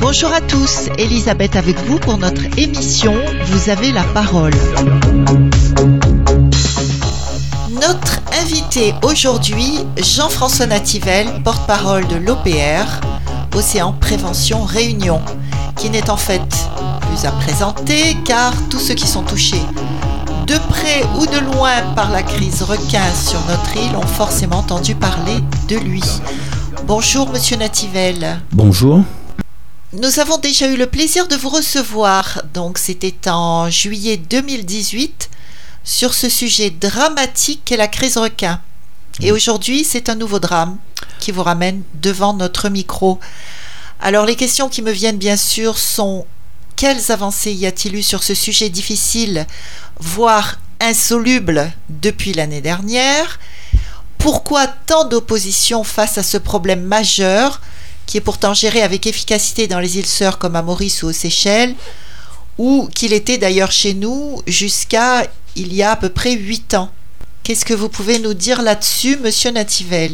Bonjour à tous, Elisabeth avec vous pour notre émission Vous avez la parole. Notre invité aujourd'hui, Jean-François Nativel, porte-parole de l'OPR, Océan Prévention Réunion, qui n'est en fait plus à présenter car tous ceux qui sont touchés de près ou de loin par la crise requin sur notre île ont forcément entendu parler de lui. Bonjour Monsieur Nativel. Bonjour. Nous avons déjà eu le plaisir de vous recevoir, donc c'était en juillet 2018, sur ce sujet dramatique qu'est la crise requin. Et aujourd'hui, c'est un nouveau drame qui vous ramène devant notre micro. Alors les questions qui me viennent bien sûr sont quelles avancées y a-t-il eu sur ce sujet difficile, voire insoluble depuis l'année dernière? Pourquoi tant d'opposition face à ce problème majeur qui est pourtant géré avec efficacité dans les îles Sœurs comme à Maurice ou aux Seychelles, ou qu'il était d'ailleurs chez nous jusqu'à il y a à peu près 8 ans? Qu'est-ce que vous pouvez nous dire là-dessus, monsieur Nativel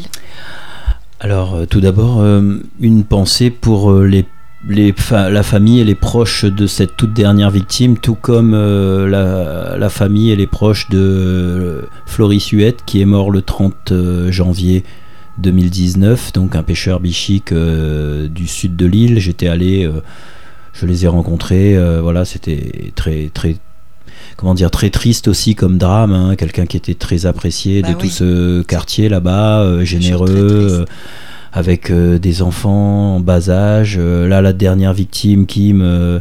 Alors, euh, tout d'abord, euh, une pensée pour euh, les, la famille et les proches de cette toute dernière victime, tout comme la, la, famille et les proches de Floris Huette, qui est mort le 30 janvier 2019, donc un pêcheur bichique euh, du sud de l'île. J'étais allé, euh, je les ai rencontrés, euh, voilà, c'était très très comment dire très triste aussi comme drame, hein. quelqu'un qui était très apprécié de bah tout ce quartier là-bas, généreux. Avec des enfants en bas âge. là, la dernière victime, Kim,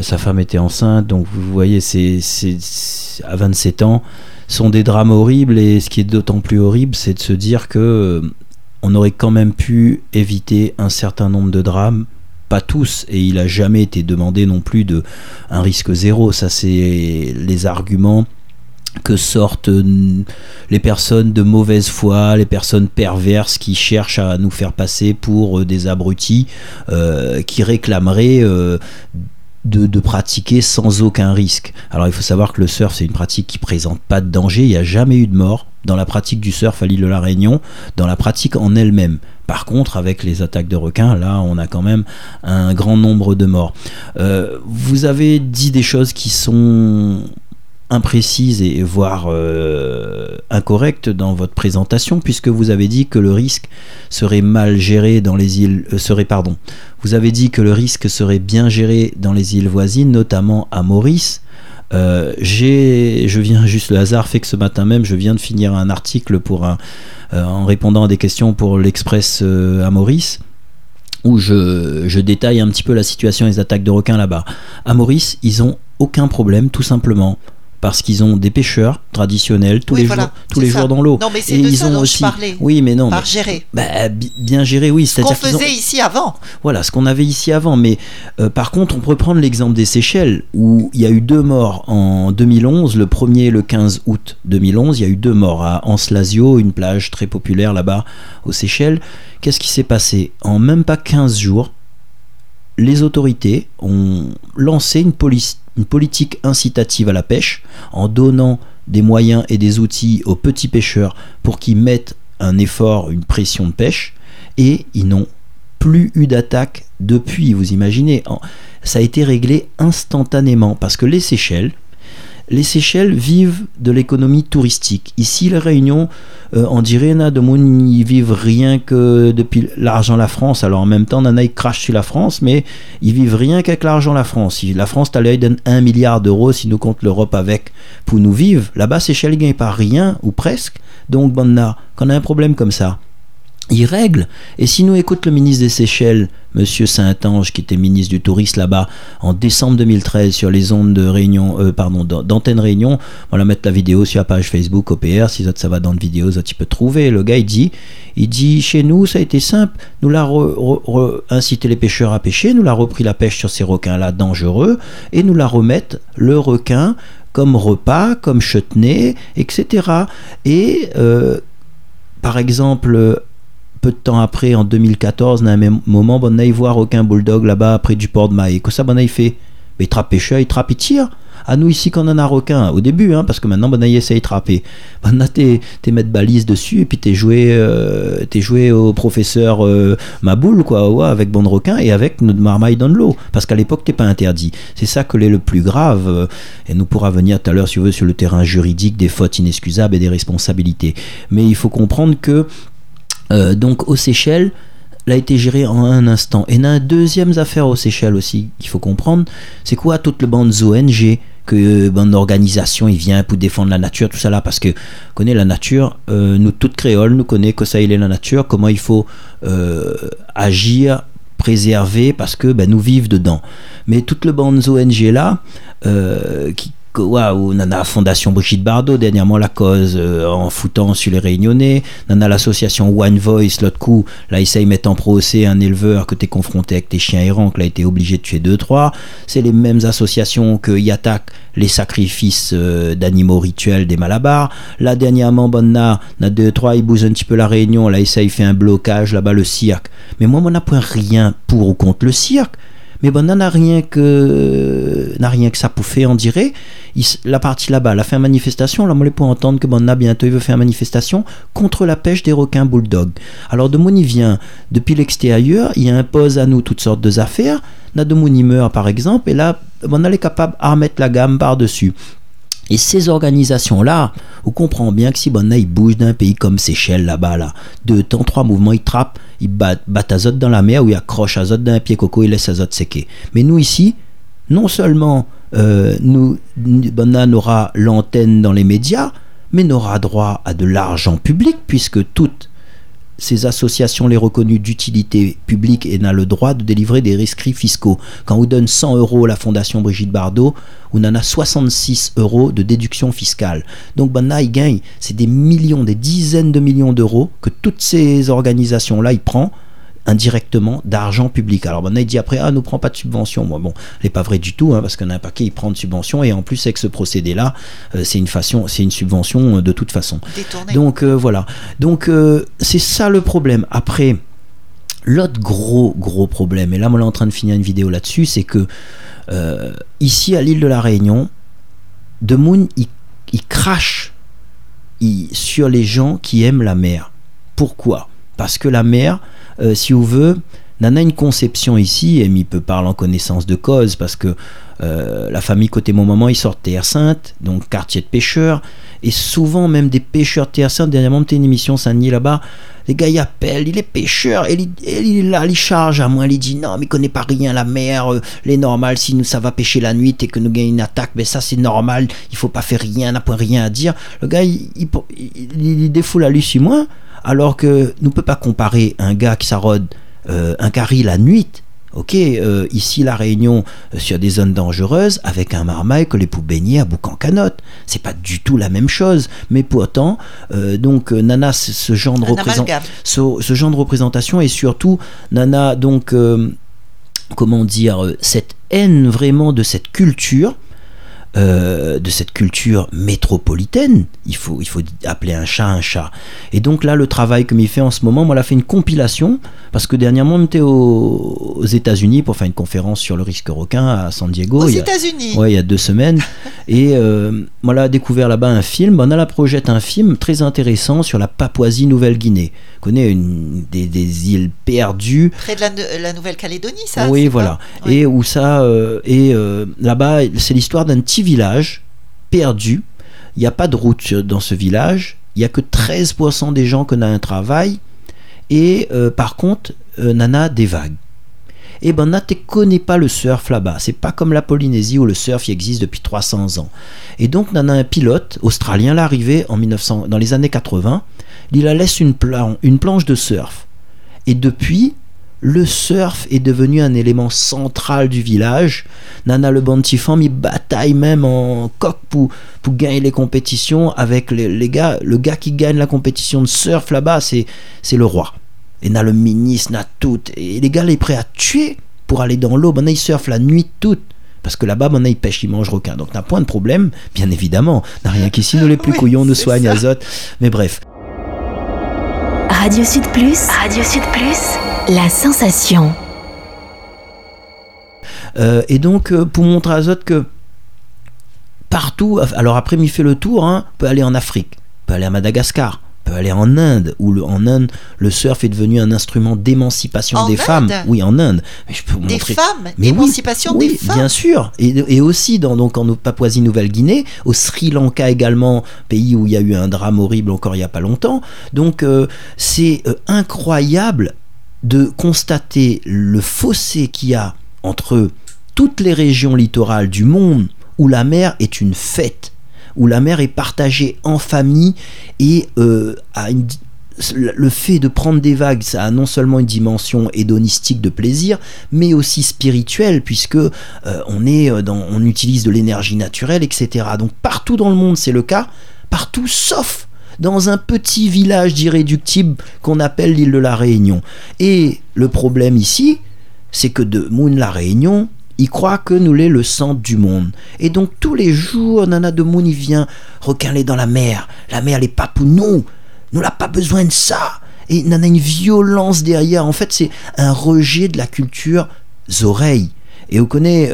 sa femme était enceinte. Donc, vous voyez, c'est à 27 ans sont des drames horribles et ce qui est d'autant plus horrible, c'est de se dire que on aurait quand même pu éviter un certain nombre de drames pas tous, et il a jamais été demandé non plus de un risque zéro. Ça, c'est les arguments que sortent les personnes de mauvaise foi, les personnes perverses qui cherchent à nous faire passer pour euh, des abrutis, euh, qui réclameraient euh, de, pratiquer sans aucun risque. Alors il faut savoir que le surf c'est une pratique qui présente pas de danger, il n'y a jamais eu de mort dans la pratique du surf à l'île de la Réunion, dans la pratique en elle-même. Par contre, avec les attaques de requins, là, on a quand même un grand nombre de morts. Euh, vous avez dit des choses qui sont imprécises et voire euh, incorrectes dans votre présentation puisque vous avez dit que le risque serait mal géré dans les îles euh, serait pardon vous avez dit que le risque serait bien géré dans les îles voisines notamment à Maurice euh, j'ai, je viens juste le hasard fait que ce matin même, je viens de finir un article pour un, en répondant à des questions pour l'Express à Maurice où je, je, détaille un petit peu la situation des attaques de requins là-bas. À Maurice, ils ont aucun problème, tout simplement parce qu'ils ont des pêcheurs traditionnels tous les jours, tous les jours dans l'eau. Non, mais c'est de ils ça ont dont aussi, je parlais. Oui, mais non. Par gérer. Bah, bien géré, oui. Ce qu'on faisait ici avant. Voilà, ce qu'on avait ici avant. Mais euh, par contre, on peut prendre l'exemple des Seychelles où il y a eu deux morts en 2011. Le premier, le 15 août 2011, il y a eu deux morts à Anslasio, une plage très populaire là-bas aux Seychelles. Qu'est-ce qui s'est passé? En même pas 15 jours, les autorités ont lancé une, politique incitative à la pêche en donnant des moyens et des outils aux petits pêcheurs pour qu'ils mettent un effort, une pression de pêche, et ils n'ont plus eu d'attaque depuis, vous imaginez. Ça a été réglé instantanément parce que les Seychelles, les Seychelles vivent de l'économie touristique. Ici, la Réunion, euh, on dirait, de monde, ils vivent rien que depuis l'argent la France. Alors en même temps, Nana, ils crachent sur la France, mais ils vivent rien qu'avec l'argent la France. La France, t'as l'œil d'un 1 milliard d'euros si nous compte l'Europe avec pour nous vivre. Là-bas, Seychelles, ils gagnent pas rien, ou presque. Donc, quand on a un problème comme ça, il règle. Et si nous écoute le ministre des Seychelles, Monsieur Saint-Ange, qui était ministre du Tourisme là-bas en décembre 2013 sur les ondes de Réunion, euh, pardon, d'antenne Réunion, on va mettre la vidéo sur la page Facebook OPR, si ça va dans la vidéo, ça tu peux trouver. Le gars il dit, dit chez nous ça a été simple, nous l'a incité les pêcheurs à pêcher, nous l'a repris la pêche sur ces requins-là dangereux. Et nous la remettre le requin comme repas, comme chutney, etc. Et euh, par exemple peu de temps après, en 2014, dans un même moment, on a voir aucun bulldog là-bas près du port de Maï. Que ça, on a fait Mais il trappe pêcheur, il trappe, il tire. À nous ici, quand on en a requin, au début, hein, parce que maintenant, ben, il essaye de trapper. Ben, t'es, t'es mettre balise dessus, et puis t'es joué, euh, t'es joué au professeur euh, Maboul, quoi, avec bande requin et avec notre marmaille dans de l'eau. Parce qu'à l'époque, t'es pas interdit. C'est ça que l'est le plus grave, euh, et nous pourra venir tout à l'heure, si vous voulez, sur le terrain juridique des fautes inexcusables et des responsabilités. Mais il faut comprendre que, euh, donc, aux Seychelles, l'a été géré en un instant. Et il y a une deuxième affaire aux Seychelles aussi qu'il faut comprendre, c'est quoi toutes les bandes ONG que bande d'organisation il vient pour défendre la nature tout ça là parce que connaît la nature euh, nous toutes créoles nous connaît que ça il est la nature comment il faut euh, agir préserver parce que ben, nous vivons dedans mais toutes les bandes ONG là euh, qui Waouh, on a la Fondation Brigitte Bardot, dernièrement la cause euh, en foutant sur les réunionnais. On a l'association One Voice, l'autre coup, là, ils mettent en procès un éleveur que tu es confronté avec tes chiens errants, que là, été obligé de tuer deux, trois. C'est les mêmes associations qui attaquent les sacrifices euh, d'animaux rituels des Malabars. Là, dernièrement, bon, on a deux, trois, ils bougent un petit peu la réunion. Là, il fait un blocage là-bas, le cirque. Mais moi, on n'a point rien pour ou contre le cirque. Mais bon, n'a rien que n'a rien que ça pour on dirait. la partie là-bas, elle a fait une manifestation. Là, on les entendre que bon, bientôt il veut faire une manifestation contre la pêche des requins bulldog. Alors de mon y vient depuis l'extérieur, il impose à nous toutes sortes de affaires. Na de mon meurt par exemple, et là, on est capable à remettre la gamme par-dessus. Et ces organisations-là, on comprend bien que si bon, ils bougent d'un pays comme Seychelles là-bas, là, deux temps, trois mouvements, ils trappent, ils battent, battent azote dans la mer ou ils accrochent azote d'un pied coco, ils laissent azote séquer. Mais nous ici, non seulement euh, nous, on aura l'antenne dans les médias, mais on aura droit à de l'argent public puisque toutes ces associations les reconnues d'utilité publique et n'a le droit de délivrer des rescrits fiscaux. Quand on donne 100 euros à la Fondation Brigitte Bardot, on en a 66 euros de déduction fiscale. Donc ben là, il gagne, c'est des millions, des dizaines de millions d'euros que toutes ces organisations-là, ils prennent indirectement d'argent public. Alors on a dit après, ah, ne prend pas de subvention. Moi, bon, n'est pas vrai du tout, hein, parce qu'on a un paquet, il prend de subvention, et en plus, avec ce procédé-là, euh, c'est une façon, c'est une subvention euh, de toute façon. Donc euh, voilà. Donc c'est ça le problème. Après, l'autre gros, gros problème, et là, on est en train de finir une vidéo là-dessus, c'est que ici, à l'île de la Réunion, De Moon, il, crache sur les gens qui aiment la mer. Pourquoi? Parce que la mer, euh, si vous veut, Nana a une conception ici, il peut parler en connaissance de cause, parce que euh, la famille côté mon maman, ils sortent Terre Sainte, donc quartier de pêcheurs, et souvent même des pêcheurs Terre Sainte, dernièrement, tu une émission Saint-Denis là-bas, les gars, ils appellent, il est pêcheur, et il, est là, il charge à moi, il dit non, mais il connaît pas rien, la mer, euh, les normal, si nous ça va pêcher la nuit et que nous gagnons une attaque, mais ça c'est normal, il faut pas faire rien, n'a point rien à dire. Le gars, il, il, il défoule à lui sur moi, alors que nous ne peut pas comparer un gars qui s'arrode euh, un carré la nuit Ok, euh, ici la Réunion euh, sur des zones dangereuses avec un marmaille que les poux baigner à boucan canotte. C'est pas du tout la même chose, mais pourtant, donc Nana, ce genre de ce, ce, genre de représentation et surtout Nana, donc comment dire, cette haine vraiment de cette culture euh, de cette culture métropolitaine. Il faut, il faut appeler un chat un chat. Et donc là, le travail que m'y fait en ce moment, moi, l'a fait une compilation, parce que dernièrement, on était aux, États-Unis pour faire une conférence sur le risque requin à San Diego. Aux États-Unis Ouais, il y a deux semaines. et euh, moi, là, découvert là-bas un film. On a la projette un film très intéressant sur la Papouasie-Nouvelle-Guinée. On connaît une, des, îles perdues. Près de la, Nouvelle-Calédonie, ça Oui, voilà. Et où ça. Euh, et là-bas, c'est l'histoire d'un petit village perdu. Il n'y a pas de route dans ce village. Il n'y a que 13% des gens qui ont un travail. Et euh, par contre, euh, Nana des vagues. Eh ben Nana ne connaît pas le surf là-bas. C'est pas comme la Polynésie où le surf existe depuis 300 ans. Et donc Nana un pilote australien l'arrivée en 1900, dans les années 80. Il a laisse une planche de surf. Et depuis, le surf est devenu un élément central du village. Nana le Bantifam, il bataille même en coq pour, pour gagner les compétitions avec les, gars. Le gars qui gagne la compétition de surf là-bas, c'est, c'est le roi. Et n'a le ministre, n'a tout. Et les gars, il est prêt à tuer pour aller dans l'eau. Maintenant, il surfe la nuit toute. Parce que là-bas, maintenant, il pêche, il mange requin. Donc, n'a point de problème, bien évidemment. N'a rien qu'ici, nous les plus couillons nous soignent, azote. Mais bref. Radio Sud Plus. Radio Sud Plus. La sensation. Euh, et donc, euh, pour montrer à Zot que partout, alors après, il fait le tour, hein, peut aller en Afrique, peut aller à Madagascar, peut aller en Inde, où le, en Inde, le surf est devenu un instrument d'émancipation des femmes. Oui, en Inde. Mais je peux vous Des montrer. femmes, Mais émancipation oui, des femmes. bien sûr. Et, et aussi dans, donc, en Papouasie-Nouvelle-Guinée, au Sri Lanka également, pays où il y a eu un drame horrible encore il n'y a pas longtemps. Donc euh, c'est euh, incroyable de constater le fossé qu'il y a entre toutes les régions littorales du monde où la mer est une fête, où la mer est partagée en famille et euh, le fait de prendre des vagues, ça a non seulement une dimension hédonistique de plaisir, mais aussi spirituelle, puisque euh, on, est euh, on utilise de l'énergie naturelle, etc. Donc partout dans le monde, c'est le cas, partout sauf dans un petit village d'irréductibles qu'on appelle l'île de la Réunion. Et le problème ici, c'est que de Moon la Réunion, il croit que nous l'est le centre du monde. Et donc tous les jours, Nana de Moon, il vient recaler dans la mer. La mer, elle est pas nous. N'a pas besoin de ça. Et Nana a une violence derrière. En fait, c'est un rejet de la culture oreilles. Et on connaît...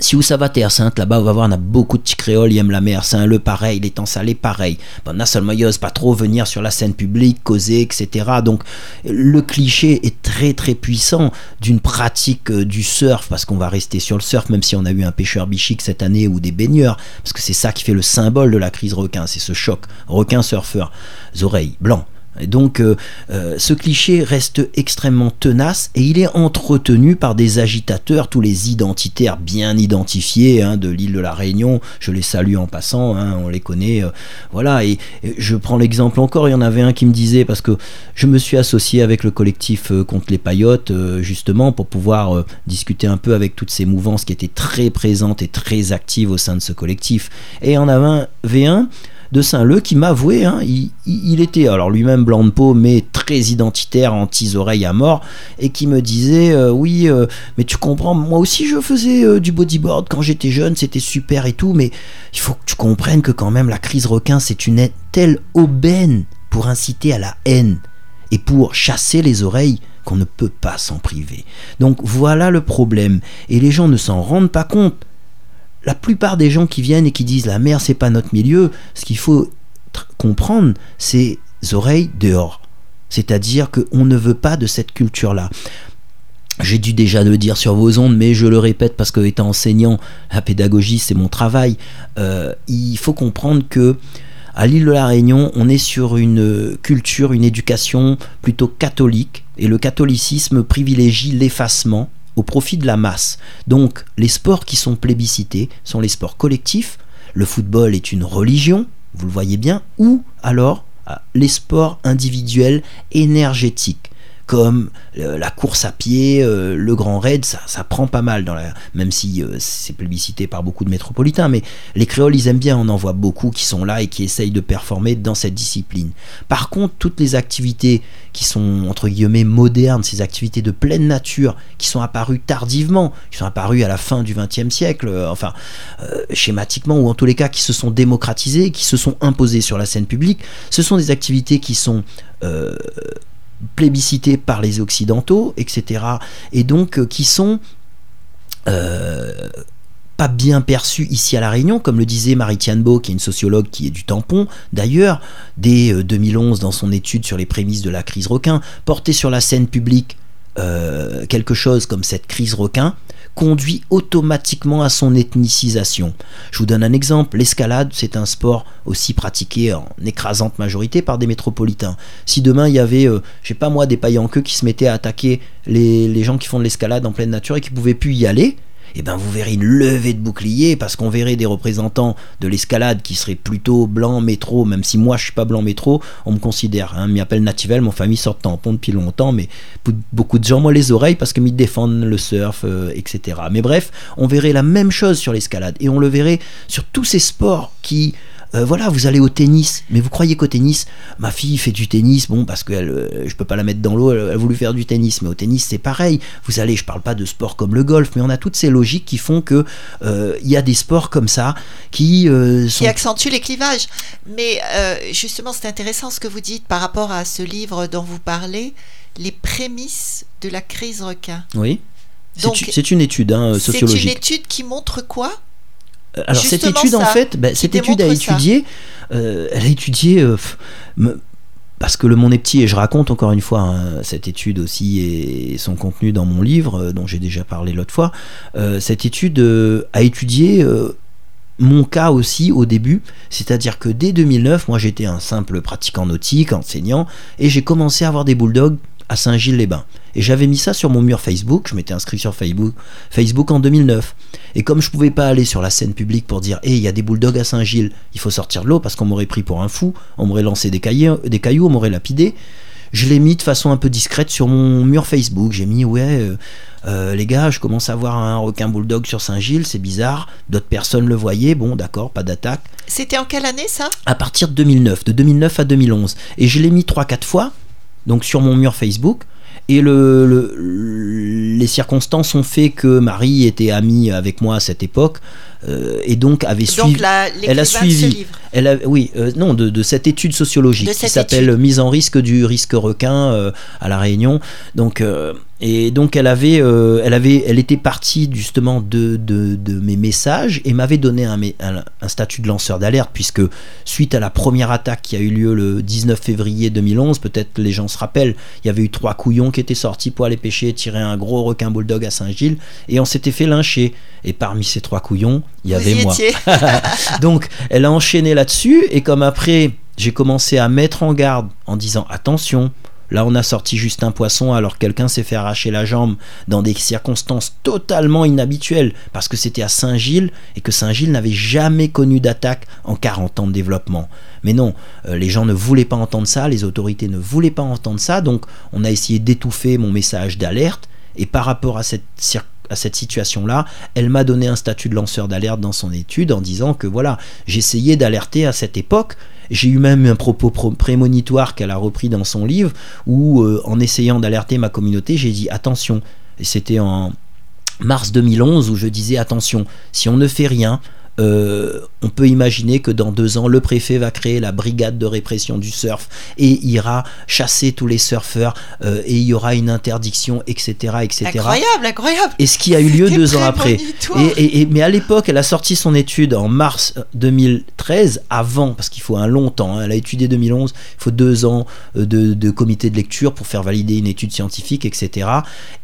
si vous savez Terre Sainte, là-bas, on va voir, on a beaucoup de petits créoles, ils aiment la mer, Saint-Le, pareil, les temps salés, pareil. A seulement, ils pas trop venir sur la scène publique, causer, etc. Donc, le cliché est très, très puissant d'une pratique euh, du surf, parce qu'on va rester sur le surf, même si on a eu un pêcheur bichique cette année ou des baigneurs, parce que c'est ça qui fait le symbole de la crise requin, c'est ce choc requin-surfeur, oreilles, blancs. Et donc euh, euh, ce cliché reste extrêmement tenace et il est entretenu par des agitateurs, tous les identitaires bien identifiés hein, de l'île de la Réunion. Je les salue en passant, hein, on les connaît. euh, voilà, et, je prends l'exemple encore, il y en avait un qui me disait, parce que je me suis associé avec le collectif contre les paillotes, justement, pour pouvoir discuter un peu avec toutes ces mouvances qui étaient très présentes et très actives au sein de ce collectif. Et en avait un V1 de Saint-Leu qui m'avouait, hein, il, il- il était alors lui-même blanc de peau, mais très identitaire, anti-oreilles à mort, et qui me disait euh, Oui, euh, mais tu comprends, moi aussi je faisais euh, du bodyboard quand j'étais jeune, c'était super et tout, mais il faut que tu comprennes que quand même la crise requin, c'est une telle aubaine pour inciter à la haine et pour chasser les oreilles qu'on ne peut pas s'en priver. Donc voilà le problème, et les gens ne s'en rendent pas compte la plupart des gens qui viennent et qui disent la mer c'est pas notre milieu, ce qu'il faut comprendre, c'est oreilles dehors. C'est-à-dire qu'on ne veut pas de cette culture-là. J'ai dû déjà le dire sur vos ondes, mais je le répète parce que étant enseignant, la pédagogie c'est mon travail. Euh, il faut comprendre que à l'île de la Réunion, on est sur une culture, une éducation plutôt catholique, et le catholicisme privilégie l'effacement au profit de la masse. Donc les sports qui sont plébiscités sont les sports collectifs. Le football est une religion, vous le voyez bien, ou alors ah, les sports individuels énergétiques comme euh, la course à pied, euh, le grand raid, ça, prend pas mal, dans la, même si euh, c'est plébiscité par beaucoup de métropolitains, mais les créoles, ils aiment bien, on en voit beaucoup qui sont là et qui essayent de performer dans cette discipline. Par contre, toutes les activités qui sont, entre guillemets, modernes, ces activités de pleine nature, qui sont apparues tardivement, qui sont apparues à la fin du XXe siècle, enfin, schématiquement, ou en tous les cas, qui se sont démocratisées, qui se sont imposées sur la scène publique, ce sont des activités qui sont... plébiscités par les occidentaux, etc. Et donc euh, qui sont euh, pas bien perçus ici à La Réunion, comme le disait Marie-Tiane Beau, qui est une sociologue qui est du tampon, d'ailleurs, dès euh, 2011, dans son étude sur les prémices de la crise requin, porter sur la scène publique euh, quelque chose comme cette crise requin conduit automatiquement à son ethnicisation. Je vous donne un exemple, l'escalade, c'est un sport aussi pratiqué en écrasante majorité par des métropolitains. Si demain il y avait, euh, je sais pas moi, des paillants queue qui se mettaient à attaquer les, les gens qui font de l'escalade en pleine nature et qui pouvaient plus y aller, eh ben vous verrez une levée de boucliers parce qu'on verrait des représentants de l'escalade qui seraient plutôt blancs métro, même si moi je suis pas blanc métro, on me considère, hein, m'y appelle Nativel, mon famille sort de tampon depuis longtemps, mais beaucoup de gens moi les oreilles parce que m'y défendent le surf, euh, etc. Mais bref, on verrait la même chose sur l'escalade et on le verrait sur tous ces sports qui euh, voilà, vous allez au tennis, mais vous croyez qu'au tennis, ma fille fait du tennis, bon, parce que elle, euh, je peux pas la mettre dans l'eau, elle, elle a voulu faire du tennis, mais au tennis c'est pareil. Vous allez, je parle pas de sport comme le golf, mais on a toutes ces logiques qui font que euh, il y a des sports comme ça qui euh, sont qui accentue les clivages. Mais justement, c'est intéressant ce que vous dites par rapport à ce livre dont vous parlez, les prémices de la crise requin. oui, C'est une étude hein, sociologique. C'est une étude qui montre quoi? Alors cette étude en fait, bah, cette étude a étudié, euh, elle a étudié parce que le monde est petit et je raconte encore une fois hein, cette étude aussi et son contenu dans mon livre dont j'ai déjà parlé l'autre fois. cette étude a étudié mon cas aussi au début, c'est-à-dire que dès 2009, moi j'étais un simple pratiquant nautique, enseignant, et j'ai commencé à avoir des bulldogs à Saint-Gilles-les-Bains. Et j'avais mis ça sur mon mur Facebook, je m'étais inscrit sur Facebook, Facebook en 2009. Et comme je pouvais pas aller sur la scène publique pour dire Hé, il y a des bulldogs à Saint-Gilles, il faut sortir de l'eau parce qu'on m'aurait pris pour un fou, on m'aurait lancé des, cailloux, des cailloux on m'aurait lapidé, je l'ai mis de façon un peu discrète sur mon mur Facebook. J'ai mis Ouais, euh, euh, les gars, je commence à voir un requin bulldog sur Saint-Gilles, c'est bizarre. D'autres personnes le voyaient, bon, d'accord, pas d'attaque. C'était en quelle année ça? À partir de 2009, de 2009 à 2011. Et je l'ai mis 3-4 fois, donc sur mon mur Facebook. Et le, les circonstances ont fait que Marie était amie avec moi à cette époque. Euh, et donc avait suivi. elle a suivi. Elle a, oui, euh, non, de, cette étude sociologique qui s'appelle Mise en risque du risque requin à la Réunion. Donc et donc elle avait, euh, elle avait, elle était partie justement de, de, mes messages et m'avait donné un, un, statut de lanceur d'alerte puisque suite à la première attaque qui a eu lieu le 19 février 2011, peut-être les gens se rappellent, il y avait eu trois couillons qui étaient sortis pour aller pêcher, tirer un gros requin bulldog à Saint-Gilles et on s'était fait lyncher. Et parmi ces trois couillons, il y avait moi. donc elle a enchaîné là-dessus et comme après j'ai commencé à mettre en garde en disant attention, Là, on a sorti juste un poisson alors quelqu'un s'est fait arracher la jambe dans des circonstances totalement inhabituelles parce que c'était à Saint-Gilles et que Saint-Gilles n'avait jamais connu d'attaque en 40 ans de développement. Mais non, euh, les gens ne voulaient pas entendre ça, les autorités ne voulaient pas entendre ça, donc on a essayé d'étouffer mon message d'alerte et par rapport à cette à cette situation-là, elle m'a donné un statut de lanceur d'alerte dans son étude en disant que voilà, j'essayais d'alerter à cette époque j'ai eu même un propos prémonitoire qu'elle a repris dans son livre où, euh, en essayant d'alerter ma communauté, j'ai dit attention. Et c'était en mars 2011 où je disais attention, si on ne fait rien, euh, on peut imaginer que dans deux ans, le préfet va créer la brigade de répression du surf et ira chasser tous les surfeurs euh, et il y aura une interdiction, etc., etc. Incroyable, incroyable. Et ce qui a eu lieu deux ans après. Et, mais à l'époque, elle a sorti son étude en mars 2013, avant, parce qu'il faut un long temps. Hein. elle a étudié 2011, il faut deux ans euh, de, comité de lecture pour faire valider une étude scientifique, etc.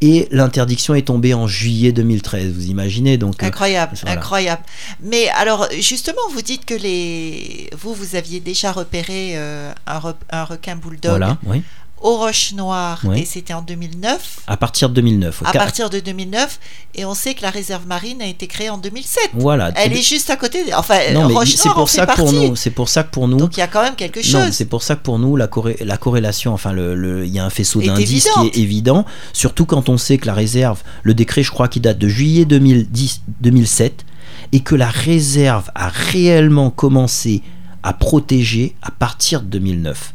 Et l'interdiction est tombée en juillet 2013. Vous imaginez donc Incroyable, incroyable. Mais alors, justement, vous dites que les... vous, vous aviez déjà repéré euh, un, requin bulldog. Voilà, oui aux Roches Noires et c'était en 2009. À partir de 2009. À partir de 2009 et on sait que la réserve marine a été créée en 2007. Voilà. Elle est juste à côté. Enfin, non, c'est pour ça que pour nous, c'est pour ça que pour nous. Donc il y a quand même quelque chose. c'est pour ça que pour nous la, la corrélation, enfin le, il y a un faisceau d'indices qui est évident, surtout quand on sait que la réserve, le décret, je crois, qui date de juillet 2010, 2007 et que la réserve a réellement commencé à protéger à partir de 2009.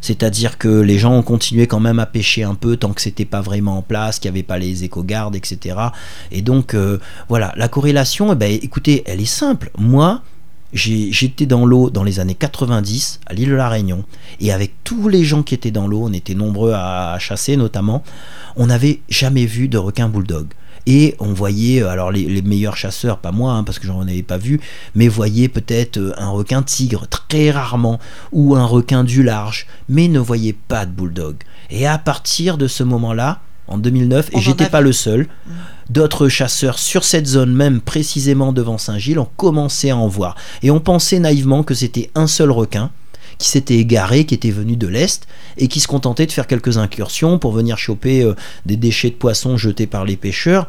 C'est-à-dire que les gens ont continué quand même à pêcher un peu tant que c'était pas vraiment en place, qu'il n'y avait pas les éco-gardes, etc. Et donc, euh, voilà, la corrélation, eh ben, écoutez, elle est simple. Moi, j'étais dans l'eau dans les années 90 à l'île de la Réunion et avec tous les gens qui étaient dans l'eau, on était nombreux à chasser notamment, on n'avait jamais vu de requin bulldog. Et on voyait, euh, alors les, meilleurs chasseurs, pas moi, hein, parce que j'en avais pas vu, mais voyaient peut-être euh, un requin tigre, très rarement, ou un requin du large, mais ne voyaient pas de bulldog. Et à partir de ce moment-là, en 2009, et j'étais pas le seul, mm. d'autres chasseurs sur cette zone même, précisément devant Saint-Gilles, ont commencé à en voir. Et on pensait naïvement que c'était un seul requin, qui s'était égaré, qui était venu de l'Est, et qui se contentait de faire quelques incursions pour venir choper euh, des déchets de poissons jetés par les pêcheurs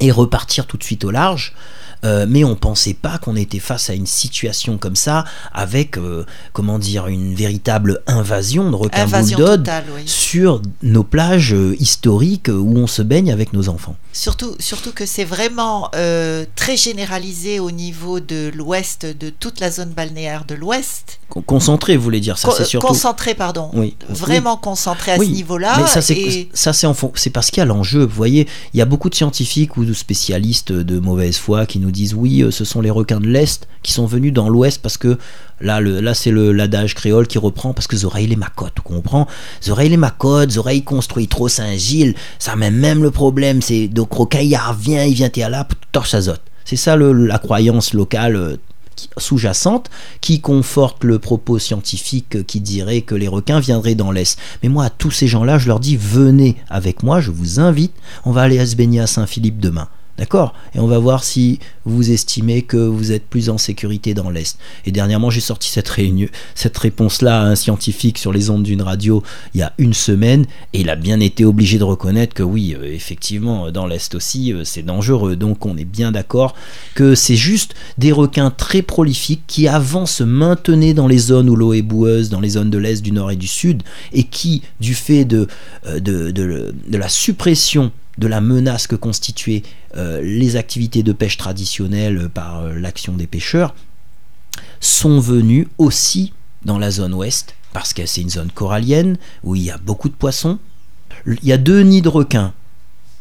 et repartir tout de suite au large. Euh, mais on pensait pas qu'on était face à une situation comme ça, avec, euh, comment dire, une véritable invasion de requins bulldog sur nos plages euh, historiques où on se baigne avec nos enfants. Surtout, surtout que c'est vraiment très généralisé au niveau de l'ouest, de toute la zone balnéaire de l'ouest. Concentré, vous voulez dire ça, c'est surtout. Concentré, pardon. Oui. Vraiment concentré à ce niveau-là. Mais ça, c'est c'est c'est parce qu'il y a l'enjeu. Vous voyez, il y a beaucoup de scientifiques ou de spécialistes de mauvaise foi qui nous disent oui, ce sont les requins de l'Est qui sont venus dans l'Ouest parce que là, le, là c'est l'adage créole qui reprend parce que Zoreille les macotes, tu comprends Zoreille les macotes, Zoreille construit trop Saint-Gilles, ça met même le problème, c'est donc requin il revient, il vient à là, torche azote. C'est ça la croyance locale sous-jacente qui conforte le propos scientifique qui dirait que les requins viendraient dans l'Est. Mais moi, à tous ces gens-là, je leur dis venez avec moi, je vous invite, on va aller à se baigner à Saint-Philippe demain. D'accord Et on va voir si vous estimez que vous êtes plus en sécurité dans l'Est. Et dernièrement, j'ai sorti cette, réponse-là à un scientifique sur les ondes d'une radio il y a une semaine, et il a bien été obligé de reconnaître que oui, euh, effectivement, dans l'Est aussi, euh, c'est dangereux. Donc on est bien d'accord que c'est juste des requins très prolifiques qui avant se maintenaient dans les zones où l'eau est boueuse, dans les zones de l'Est, du Nord et du Sud, et qui, du fait euh, de la suppression de la menace que constituaient euh, les activités de pêche traditionnelles par euh, l'action des pêcheurs, sont venus aussi dans la zone ouest, parce que c'est une zone corallienne où il y a beaucoup de poissons. Il y a deux nids de requins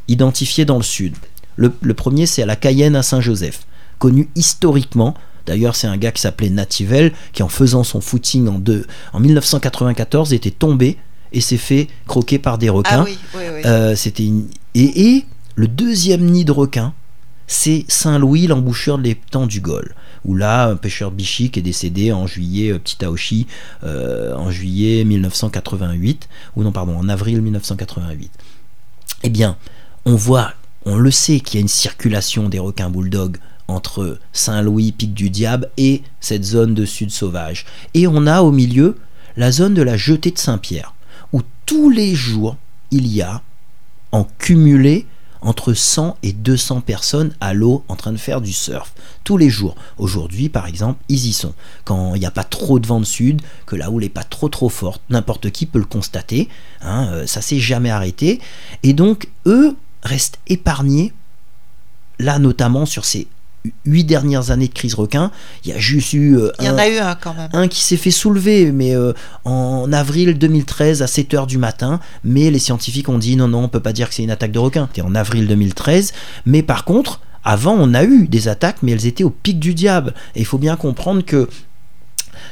identifiés dans le sud. Le, premier, c'est à la Cayenne à Saint-Joseph, connu historiquement. D'ailleurs, c'est un gars qui s'appelait Nativel, qui en faisant son footing en, deux, en 1994 était tombé et s'est fait croquer par des requins. Ah euh, c'était et, le deuxième nid de requins, c'est Saint-Louis, l'embouchure de l'étang du Gol, où là, un pêcheur bichique est décédé en juillet, euh, petit Aoshi, euh, en juillet 1988, ou non, pardon, en avril 1988. Eh bien, on voit, on le sait qu'il y a une circulation des requins bulldogs entre Saint-Louis, Pic du Diable et cette zone de sud sauvage. Et on a au milieu la zone de la jetée de Saint-Pierre tous les jours, il y a cumulé entre 100 et 200 personnes à l'eau en train de faire du surf. Tous les jours. Aujourd'hui, par exemple, ils y sont. Quand il n'y a pas trop de vent de sud, que la houle n'est pas trop trop forte, n'importe qui peut le constater. Hein, euh, ça s'est jamais arrêté. Et donc, eux restent épargnés, là notamment sur ces huit dernières années de crise requin, il y a juste eu. Euh, il y en a eu un quand même. Un qui s'est fait soulever, mais euh, en avril 2013 à 7 h du matin. Mais les scientifiques ont dit non, non, on peut pas dire que c'est une attaque de requin. C'était en avril 2013. Mais par contre, avant, on a eu des attaques, mais elles étaient au pic du diable. Et il faut bien comprendre que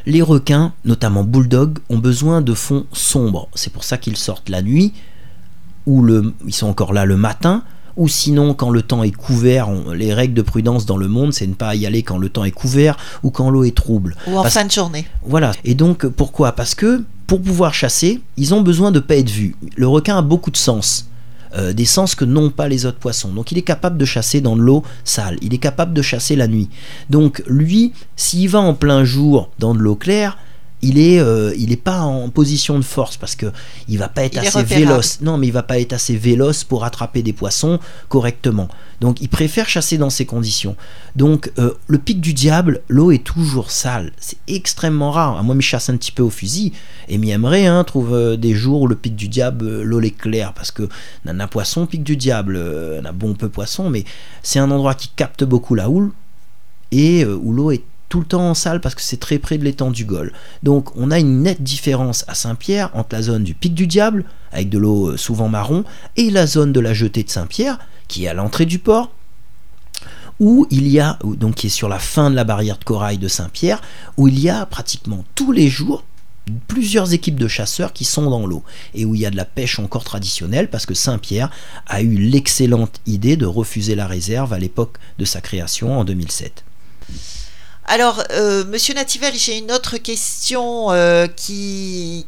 les requins, notamment bulldog, ont besoin de fonds sombres. C'est pour ça qu'ils sortent la nuit, ou le, ils sont encore là le matin, ou sinon quand le temps est couvert, les règles de prudence dans le monde, c'est ne pas y aller quand le temps est couvert ou quand l'eau est trouble. Ou en fin de journée. Voilà. Et donc pourquoi? Parce que pour pouvoir chasser, ils ont besoin de pas être vus. Le requin a beaucoup de sens. Euh, des sens que n'ont pas les autres poissons. Donc il est capable de chasser dans de l'eau sale, il est capable de chasser la nuit. Donc lui, s'il va en plein jour dans de l'eau claire, il est, euh, il est pas en position de force parce que il va pas être assez véloce. Non, mais il va pas être assez véloce pour attraper des poissons correctement. Donc, il préfère chasser dans ces conditions. Donc, euh, le pic du diable, l'eau est toujours sale. C'est extrêmement rare. Moi, je chasse un petit peu au fusil et m'y aimerait hein, trouve euh, des jours où le pic du diable, l'eau est claire parce que a un poisson, pic du diable, on a bon peu poisson, mais c'est un endroit qui capte beaucoup la houle et où l'eau est tout le temps en salle parce que c'est très près de l'étang du Gol. Donc on a une nette différence à Saint-Pierre entre la zone du Pic du Diable, avec de l'eau euh, souvent marron, et la zone de la jetée de Saint-Pierre, qui est à l'entrée du port, où il y a, donc qui est sur la fin de la barrière de corail de Saint-Pierre, où il y a pratiquement tous les jours plusieurs équipes de chasseurs qui sont dans l'eau et où il y a de la pêche encore traditionnelle parce que Saint-Pierre a eu l'excellente idée de refuser la réserve à l'époque de sa création en 2007. Alors, euh, Monsieur Nativel, j'ai une autre question euh, qui,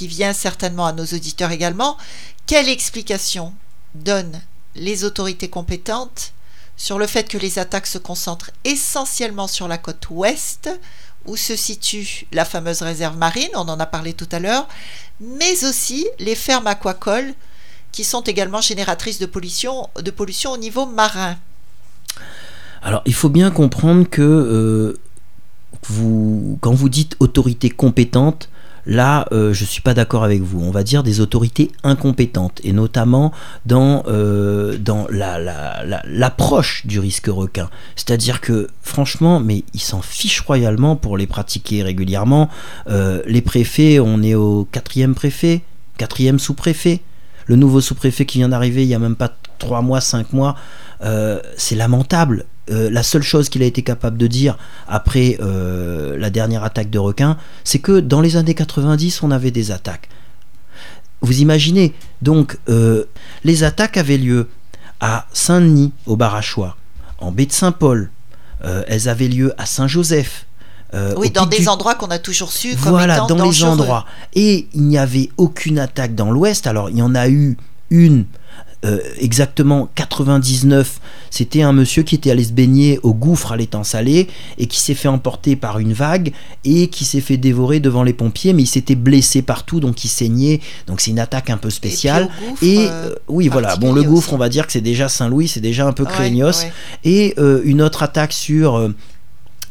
vient certainement à nos auditeurs également. Quelle explication donnent les autorités compétentes sur le fait que les attaques se concentrent essentiellement sur la côte ouest, où se situe la fameuse réserve marine, on en a parlé tout à l'heure, mais aussi les fermes aquacoles, qui sont également génératrices de pollution au niveau marin? Alors, il faut bien comprendre que euh, vous, quand vous dites autorité compétente, là, euh, je ne suis pas d'accord avec vous. On va dire des autorités incompétentes, et notamment dans, euh, l'approche du risque requin. C'est-à-dire que, franchement, mais ils s'en fichent royalement pour les pratiquer régulièrement. les préfets, on est au quatrième préfet, quatrième sous-préfet. Le nouveau sous-préfet qui vient d'arriver il n'y a même pas trois mois, cinq mois, c'est lamentable. Euh, la seule chose qu'il a été capable de dire après euh, la dernière attaque de requin, c'est que dans les années 90, on avait des attaques. Vous imaginez, donc, les attaques avaient lieu à Saint-Denis, au Barachois, en baie de Saint-Paul, elles avaient lieu à Saint-Joseph, oui, dans des endroits qu'on a toujours su comme voilà, étant dans les endroits. Et il n'y avait aucune attaque dans l'Ouest. Alors, il y en a eu une euh, exactement 99, c'était un monsieur qui était allé se baigner au gouffre à l'étang salé et qui s'est fait emporter par une vague et qui s'est fait dévorer devant les pompiers, mais il s'était blessé partout, donc il saignait. Donc c'est une attaque un peu spéciale. Et, euh, oui, voilà. Bon, le gouffre, on va dire que c'est déjà Saint-Louis, c'est déjà un peu craignos. Et euh, une autre attaque sur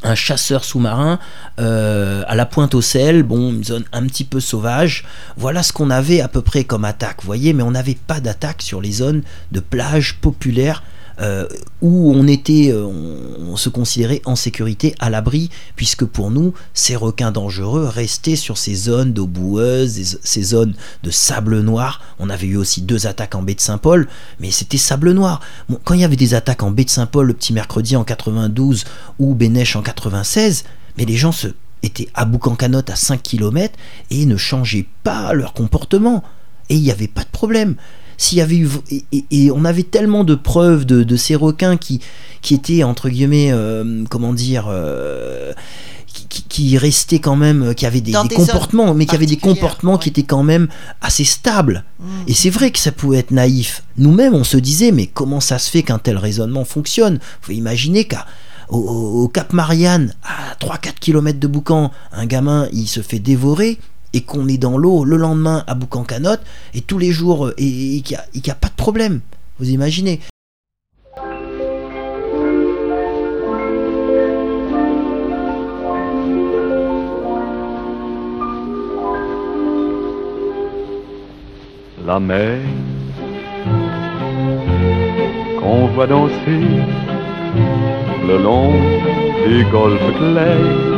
un chasseur sous-marin euh, à la pointe au sel, bon, une zone un petit peu sauvage. Voilà ce qu'on avait à peu près comme attaque, vous voyez, mais on n'avait pas d'attaque sur les zones de plage populaires euh, où on était, euh, on, se considérait en sécurité, à l'abri, puisque pour nous, ces requins dangereux restaient sur ces zones d'eau boueuse, ces zones de sable noir. On avait eu aussi deux attaques en baie de Saint-Paul, mais c'était sable noir. quand il y avait des attaques en baie de Saint-Paul le petit mercredi en 92 ou Bénèche en 96, mais les gens se étaient à bouc en canotte à 5 km et ne changeaient pas leur comportement. Et il n'y avait pas de problème s'il y avait eu et, on avait tellement de preuves de, ces requins qui qui étaient entre guillemets euh, comment dire euh, qui, restaient quand même, qui avaient des, comportements, mais qui avaient des comportements qui étaient quand même assez stables. Mmh. Et c'est vrai que ça pouvait être naïf. Nous-mêmes, on se disait, mais comment ça se fait qu'un tel raisonnement fonctionne? Faut imaginer qu'à au, Cap Marianne, à 3-4 km de Boucan, un gamin, il se fait dévorer et qu'on est dans l'eau le lendemain à Boucan-Canotte et tous les jours et, qu'il n'y a, pas de problème. Vous imaginez La mer qu'on voit danser le long des golfes clairs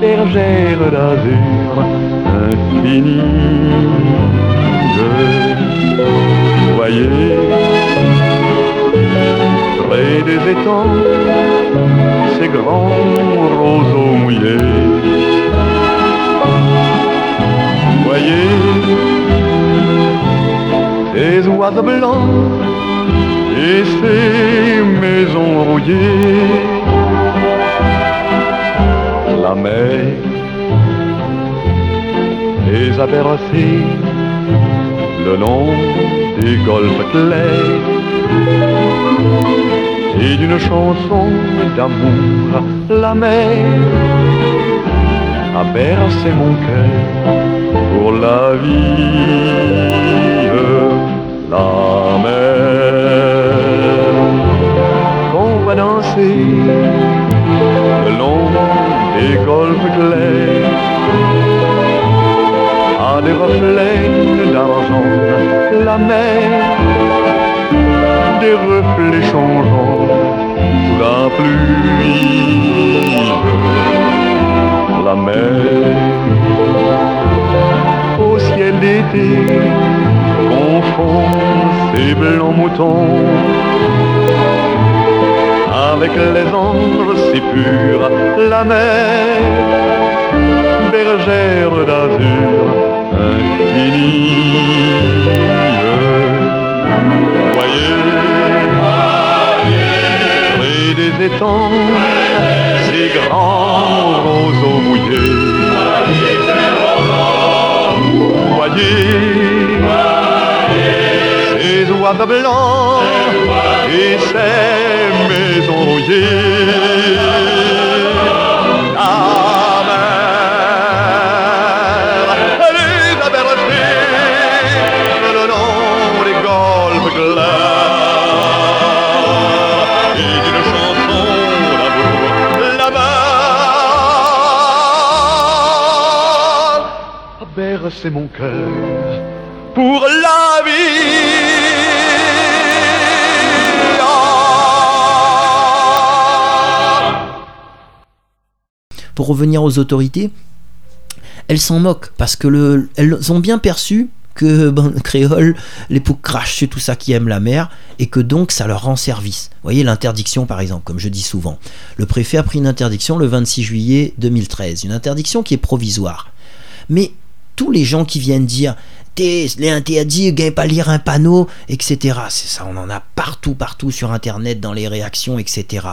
bergère d'azur infinie. Voyez, près des étangs, ces grands roseaux mouillés. Voyez, ces oiseaux blancs et ces maisons rouillées les a bercés le long des golfes clairs et d'une chanson d'amour la mer a bercé mon cœur pour la vie la mer. Qu'on va danser le long des golfes clairs des reflets d'argent la mer des reflets changeants la pluie. La mer au ciel d'été confond ses blancs moutons avec les anges si purs, la mer, bergère d'azur infinie. Voyez, près des étangs, ces grands roseaux mouillés. Voyez, les oiseaux blancs et ces maisons rouillées. C'est mon cœur pour la vie. Pour revenir aux autorités, elles s'en moquent parce que le, elles ont bien perçu que ben, créole, les poux crachent sur tout ça qui aime la mer et que donc ça leur rend service. Vous voyez l'interdiction par exemple, comme je dis souvent. Le préfet a pris une interdiction le 26 juillet 2013, une interdiction qui est provisoire. Mais tous les gens qui viennent dire T'es les interdits, gagne pas lire un panneau, etc. C'est ça, on en a partout, partout sur internet, dans les réactions, etc.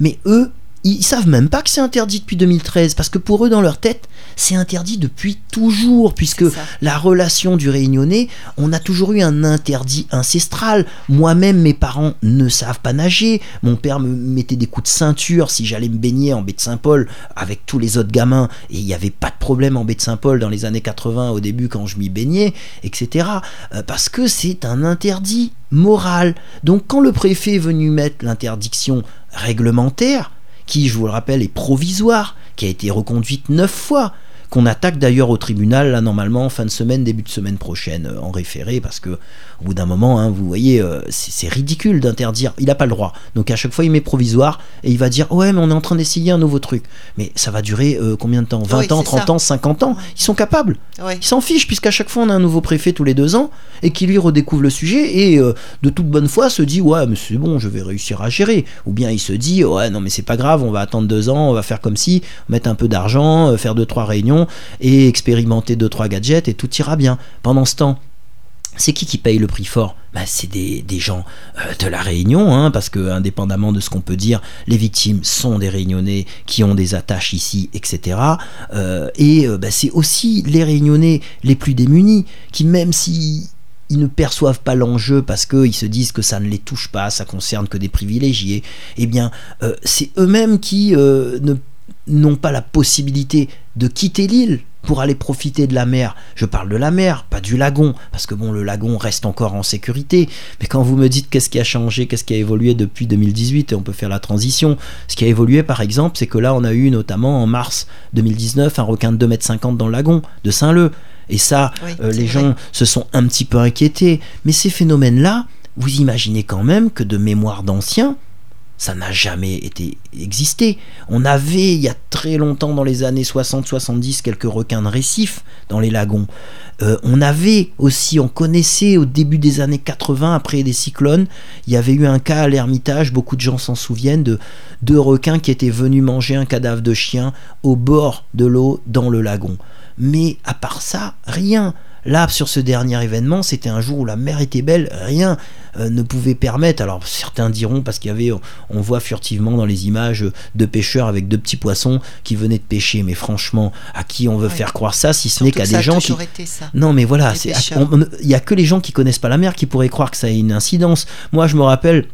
Mais eux, ils savent même pas que c'est interdit depuis 2013 parce que pour eux dans leur tête c'est interdit depuis toujours puisque la relation du réunionnais on a toujours eu un interdit ancestral. Moi-même mes parents ne savent pas nager. Mon père me mettait des coups de ceinture si j'allais me baigner en baie de Saint-Paul avec tous les autres gamins et il n'y avait pas de problème en baie de Saint-Paul dans les années 80 au début quand je m'y baignais etc Euh, parce que c'est un interdit moral. Donc quand le préfet est venu mettre l'interdiction réglementaire qui, je vous le rappelle, est provisoire, qui a été reconduite neuf fois, qu'on attaque d'ailleurs au tribunal, là, normalement, fin de semaine, début de semaine prochaine, euh, en référé, parce que, au bout d'un moment, hein, vous voyez, euh, c'est ridicule d'interdire, il n'a pas le droit. Donc à chaque fois, il met provisoire, et il va dire, ouais, mais on est en train d'essayer un nouveau truc. Mais ça va durer euh, combien de temps? 20 Oui, ans, c'est 30 ça. ans, 50 ans? Ils sont capables. Ils s'en fichent, puisqu'à chaque fois, on a un nouveau préfet tous les deux ans, et qui lui redécouvre le sujet, et euh, de toute bonne foi se dit, ouais, mais c'est bon, je vais réussir à gérer. Ou bien il se dit, ouais, non, mais c'est pas grave, on va attendre deux ans, on va faire comme si, mettre un peu d'argent, faire deux, trois réunions, et expérimenter deux, trois gadgets, et tout ira bien. Pendant ce temps, c'est qui qui paye le prix fort? Bah, C'est des, gens euh, de la Réunion, hein, parce que indépendamment de ce qu'on peut dire, les victimes sont des Réunionnais qui ont des attaches ici, etc. Euh, et euh, bah, c'est aussi les Réunionnais les plus démunis, qui même si ils ne perçoivent pas l'enjeu parce qu'ils se disent que ça ne les touche pas, ça concerne que des privilégiés, eh bien, euh, c'est eux-mêmes qui euh, n'ont pas la possibilité de quitter l'île pour aller profiter de la mer. Je parle de la mer, pas du lagon, parce que bon, le lagon reste encore en sécurité. Mais quand vous me dites qu'est-ce qui a changé, qu'est-ce qui a évolué depuis 2018, et on peut faire la transition, ce qui a évolué par exemple, c'est que là, on a eu notamment en mars 2019 un requin de 2,50 m dans le lagon de Saint-Leu. Et ça, Oui, euh, les vrai. gens se sont un petit peu inquiétés. Mais ces phénomènes-là, vous imaginez quand même que de mémoire d'anciens, ça n'a jamais été existé. On avait, il y a très longtemps, dans les années 60-70, quelques requins de récifs dans les lagons. Euh, on avait aussi, on connaissait au début des années 80, après des cyclones, il y avait eu un cas à l'Ermitage, beaucoup de gens s'en souviennent, de deux requins qui étaient venus manger un cadavre de chien au bord de l'eau dans le lagon. Mais à part ça, rien. Là, sur ce dernier événement, c'était un jour où la mer était belle, rien euh, ne pouvait permettre. Alors certains diront parce qu'il y avait, on voit furtivement dans les images de pêcheurs avec deux petits poissons qui venaient de pêcher. Mais franchement, à qui on veut faire croire ça si ce n'est qu'à des gens qui été ça. non, mais voilà, il y a que les gens qui connaissent pas la mer qui pourraient croire que ça a une incidence. Moi, je me rappelle,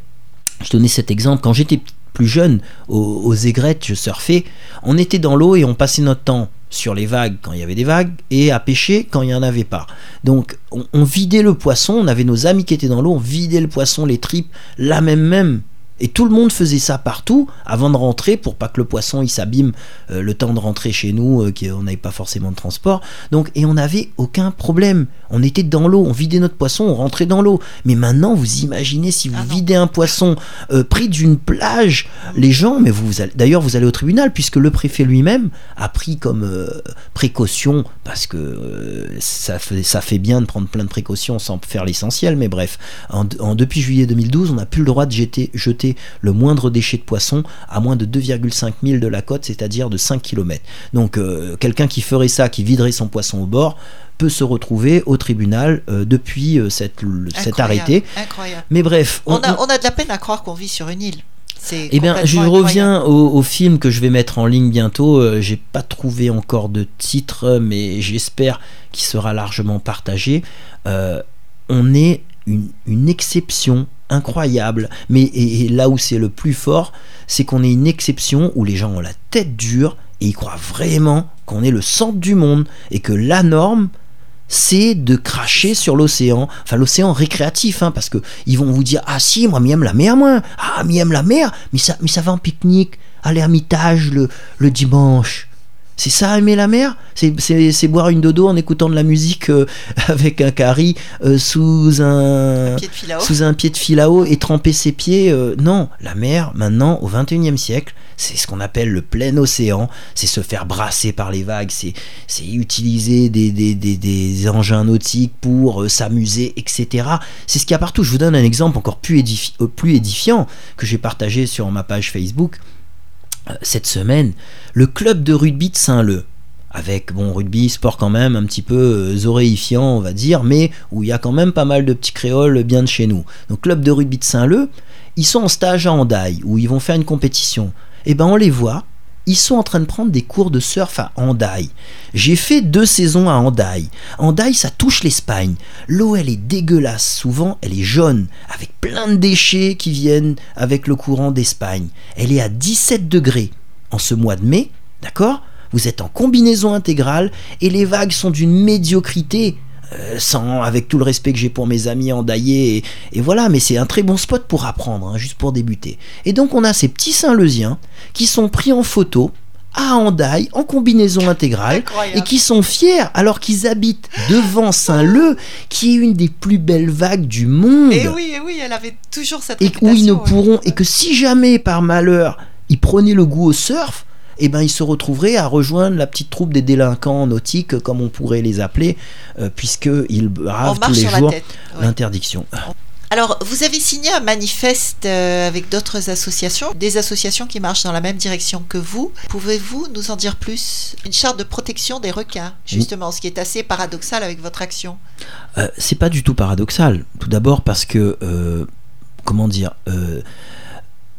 je donnais cet exemple quand j'étais plus jeune, aux, aigrettes, je surfais. On était dans l'eau et on passait notre temps sur les vagues quand il y avait des vagues et à pêcher quand il n'y en avait pas. Donc, on, on vidait le poisson. On avait nos amis qui étaient dans l'eau, on vidait le poisson, les tripes, la même même. Et tout le monde faisait ça partout avant de rentrer pour pas que le poisson il s'abîme euh, le temps de rentrer chez nous, euh, qu'on n'avait pas forcément de transport. Donc, et on n'avait aucun problème. On était dans l'eau, on vidait notre poisson, on rentrait dans l'eau. Mais maintenant, vous imaginez si vous Ah videz un poisson euh, près d'une plage, les gens, mais vous, vous allez, d'ailleurs, vous allez au tribunal puisque le préfet lui-même a pris comme euh, précaution, parce que euh, ça, fait, ça fait bien de prendre plein de précautions sans faire l'essentiel, mais bref, en, en- depuis juillet 2012, on n'a plus le droit de jeter, jeter le moindre déchet de poisson à moins de 2,5 milles de la côte, c'est-à-dire de 5 km. Donc euh, quelqu'un qui ferait ça, qui viderait son poisson au bord, peut se retrouver au tribunal euh, depuis euh, cette, le- cet arrêté. Incroyable. Mais bref, On, on- a, on a de la peine à croire qu'on vit sur une île. Eh bien, je reviens au, au film que je vais mettre en ligne bientôt. Euh, J'ai pas trouvé encore de titre, mais j'espère qu'il sera largement partagé. Euh, on est une, une exception incroyable. Mais là où c'est le plus fort, c'est qu'on est une exception où les gens ont la tête dure et ils croient vraiment qu'on est le centre du monde et que la norme, c'est de cracher sur l'océan, enfin l'océan récréatif, hein, parce que ils vont vous dire ah si moi m'aime la mer moi, ah m'aime la mer, mais ça mais ça va en pique-nique à l'ermitage le, le dimanche. C'est ça aimer la mer C'est boire une dodo en écoutant de la musique euh, avec un carry euh, sous un, Pied de filao. sous un pied de filao et tremper ses pieds euh, Non, la mer maintenant au 21e siècle, c'est ce qu'on appelle le plein océan, c'est se faire brasser par les vagues, c'est utiliser des, des, des- des engins nautiques pour euh, s'amuser, etc. C'est ce qu'il y a partout. Je vous donne un exemple encore plus, édifi- plus édifiant que j'ai partagé sur ma page Facebook cette semaine. Le club de rugby de Saint-Leu. Avec, bon, rugby, sport quand même un petit peu euh, zoréifiant, on va dire, mais où il y a quand même pas mal de petits créoles bien de chez nous. Donc, club de rugby de Saint-Leu, ils sont en stage à Hendaye, où ils vont faire une compétition. Et ben, on les voit, ils sont en train de prendre des cours de surf à Hendaye. J'ai fait deux saisons à Hendaye. Hendaye, ça touche l'Espagne. L'eau, elle est dégueulasse. Souvent, elle est jaune, avec plein de déchets qui viennent avec le courant d'Espagne. Elle est à 17 degrés en ce mois de mai, d'accord? Vous êtes en combinaison intégrale et les vagues sont d'une médiocrité. Euh, sans, avec tout le respect que j'ai pour mes amis endaillés, et, et voilà, mais c'est un très bon spot pour apprendre, hein, juste pour débuter. Et donc on a ces petits Saint-Leusiens qui sont pris en photo à Hendaye en combinaison intégrale Incroyable. et qui sont fiers alors qu'ils habitent devant Saint-Leu, qui est une des plus belles vagues du monde Et oui, et oui, elle avait toujours cette et où ils ne pourront et que si jamais par malheur ils prenaient le goût au surf eh ben ils se retrouveraient à rejoindre la petite troupe des délinquants nautiques comme on pourrait les appeler euh, puisqu'ils bravent tous les jours ouais. l'interdiction Alors, vous avez signé un manifeste euh, avec d'autres associations, des associations qui marchent dans la même direction que vous. Pouvez-vous nous en dire plus? Une charte de protection des requins, justement, ce qui est assez paradoxal avec votre action. Euh, c'est pas du tout paradoxal. Tout d'abord parce que, euh, comment dire, euh,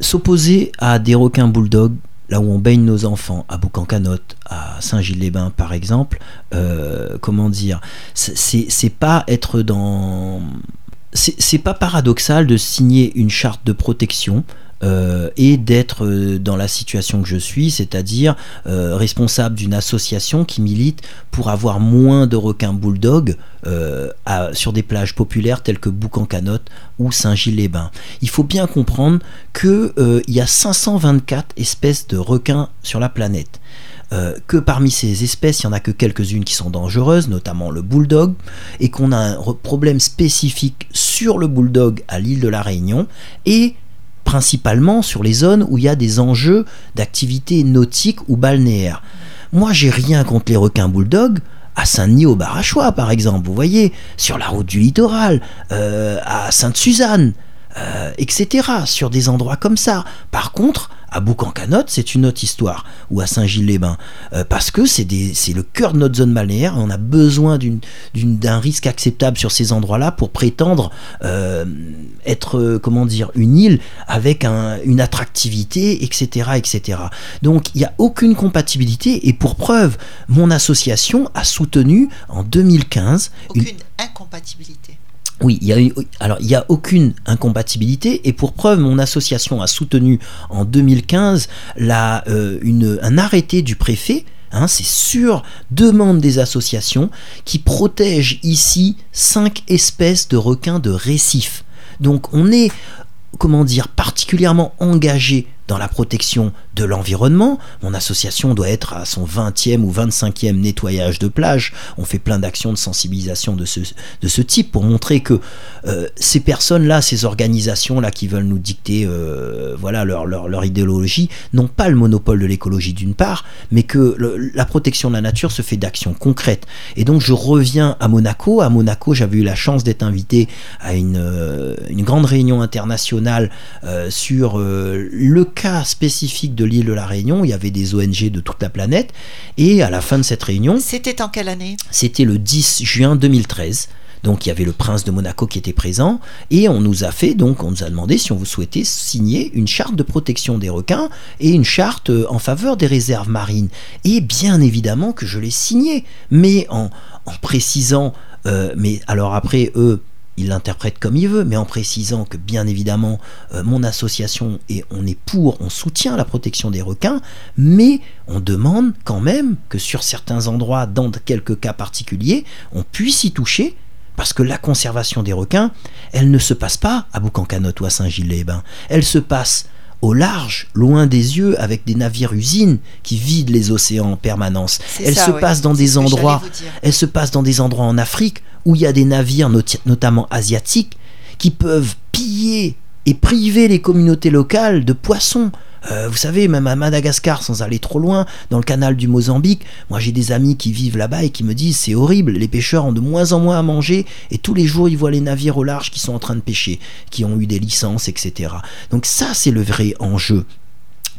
s'opposer à des requins bulldogs, là où on baigne nos enfants, à Boucan-Canotte, à Saint-Gilles-les-Bains par exemple, euh, comment dire, c'est- pas être dans. C'est pas paradoxal de signer une charte de protection. Euh, et d'être euh, dans la situation que je suis, c'est-à-dire euh, responsable d'une association qui milite pour avoir moins de requins bulldogs sur des plages populaires telles que Boucan-Canotte ou Saint-Gilles-les-Bains. Il faut bien comprendre qu'il y a 524 espèces de requins sur la planète. Que parmi ces espèces, il n'y en a que quelques-unes qui sont dangereuses, notamment le bulldog, et qu'on a un problème spécifique sur le bulldog à l'île de la Réunion, et principalement sur les zones où il y a des enjeux d'activité nautique ou balnéaire. Moi, j'ai rien contre les requins bulldogs. À Saint-Denis au Barachois, par exemple, vous voyez, sur la route du littoral, euh, à Sainte-Suzanne, euh, etc., sur des endroits comme ça. Par contre, à Boucan-Canotte, c'est une autre histoire, ou à Saint-Gilles-les-Bains, euh, parce que c'est le cœur de notre zone balnéaire, on a besoin d'un risque acceptable sur ces endroits-là pour prétendre euh, être, euh, comment dire, une île avec un- une attractivité, etc., etc. Donc, il n'y a aucune compatibilité, et pour preuve, mon association a soutenu en 2015 une- Aucune incompatibilité. Oui, il alors il y a aucune incompatibilité et pour preuve, mon association a soutenu en 2015 la, euh, un arrêté du préfet. hein, c'est sur demande des associations qui protège ici cinq espèces de requins de récif. Donc on est, comment dire, particulièrement engagé dans la protection de l'environnement. Mon association doit être à son 20e ou 25e nettoyage de plage. On fait plein d'actions de sensibilisation de ce, de ce type pour montrer que euh, ces personnes-là, ces organisations-là qui veulent nous dicter euh, voilà, leur, leur, leur idéologie, n'ont pas le monopole de l'écologie d'une part, mais que la protection de la nature se fait d'actions concrètes. Et donc je reviens à Monaco. À Monaco, j'avais eu la chance d'être invité à une, euh, une grande réunion internationale sur le cas spécifique de l'île de la Réunion. Il y avait des ONG de toute la planète. Et à la fin de cette réunion, C'était en quelle année? c'était le 10 juin 2013. Donc il y avait le prince de Monaco qui était présent et on nous a fait donc on nous a demandé si on vous souhaitait signer une charte de protection des requins et une charte euh, en faveur des réserves marines. Et bien évidemment que je l'ai signé, mais en, en précisant, euh, mais alors après eux ils l'interprètent comme ils veulent, mais en précisant que bien évidemment euh, mon association et on est pour, on soutient la protection des requins, mais on demande quand même que sur certains endroits, dans quelques cas particuliers, on puisse y toucher. Parce que la conservation des requins, elle ne se passe pas à Boucan-Canotte ou à Saint-Gilles-les-Bains. Elle se passe au large, loin des yeux, avec des navires usines qui vident les océans en permanence. Elle ça, se passe dans des endroits vous dire. elle se passe dans des endroits en Afrique où il y a des navires, notamment asiatiques, qui peuvent piller et priver les communautés locales de poissons. Euh, vous savez, même à Madagascar, sans aller trop loin, dans le canal du Mozambique, moi j'ai des amis qui vivent là-bas et qui me disent c'est horrible, les pêcheurs ont de moins en moins à manger et tous les jours ils voient les navires au large qui sont en train de pêcher, qui ont eu des licences, etc. Donc ça c'est le vrai enjeu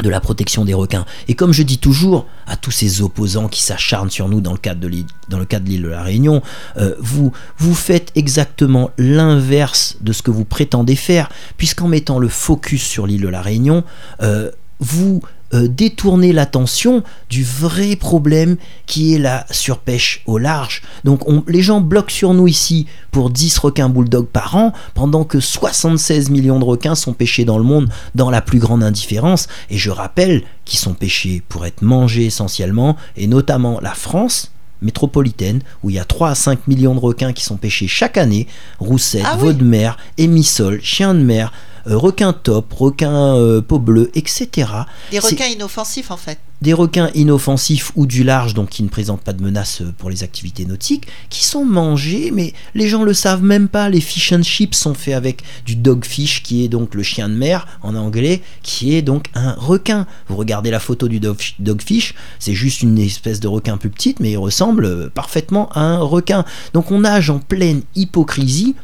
de la protection des requins. Et comme je dis toujours à tous ces opposants qui s'acharnent sur nous dans le cadre de l'île, de la Réunion, euh, vous, vous faites exactement l'inverse de ce que vous prétendez faire, puisqu'en mettant le focus sur l'île de la Réunion, euh, vous euh, détournez l'attention du vrai problème qui est la surpêche au large. Donc on- les gens bloquent sur nous ici pour 10 requins bulldog par an, pendant que 76 millions de requins sont pêchés dans le monde dans la plus grande indifférence. Et je rappelle qu'ils sont pêchés pour être mangés essentiellement, et notamment la France métropolitaine, où il y a 3 à 5 millions de requins qui sont pêchés chaque année, roussettes, Ah oui. veaux de mer, émissoles, chiens de mer, requins top, requins euh, peau bleue, etc. Des requins inoffensifs en fait. des requins inoffensifs ou du large, donc qui ne présentent pas de menace euh, pour les activités nautiques, qui sont mangés, mais les gens le savent même pas. Les fish and chips sont faits avec du dogfish, qui est donc le chien de mer en anglais, qui est donc un requin. Vous regardez la photo du dog- dogfish, c'est juste une espèce de requin plus petite, mais il ressemble euh, parfaitement à un requin. Donc on nage en pleine hypocrisie.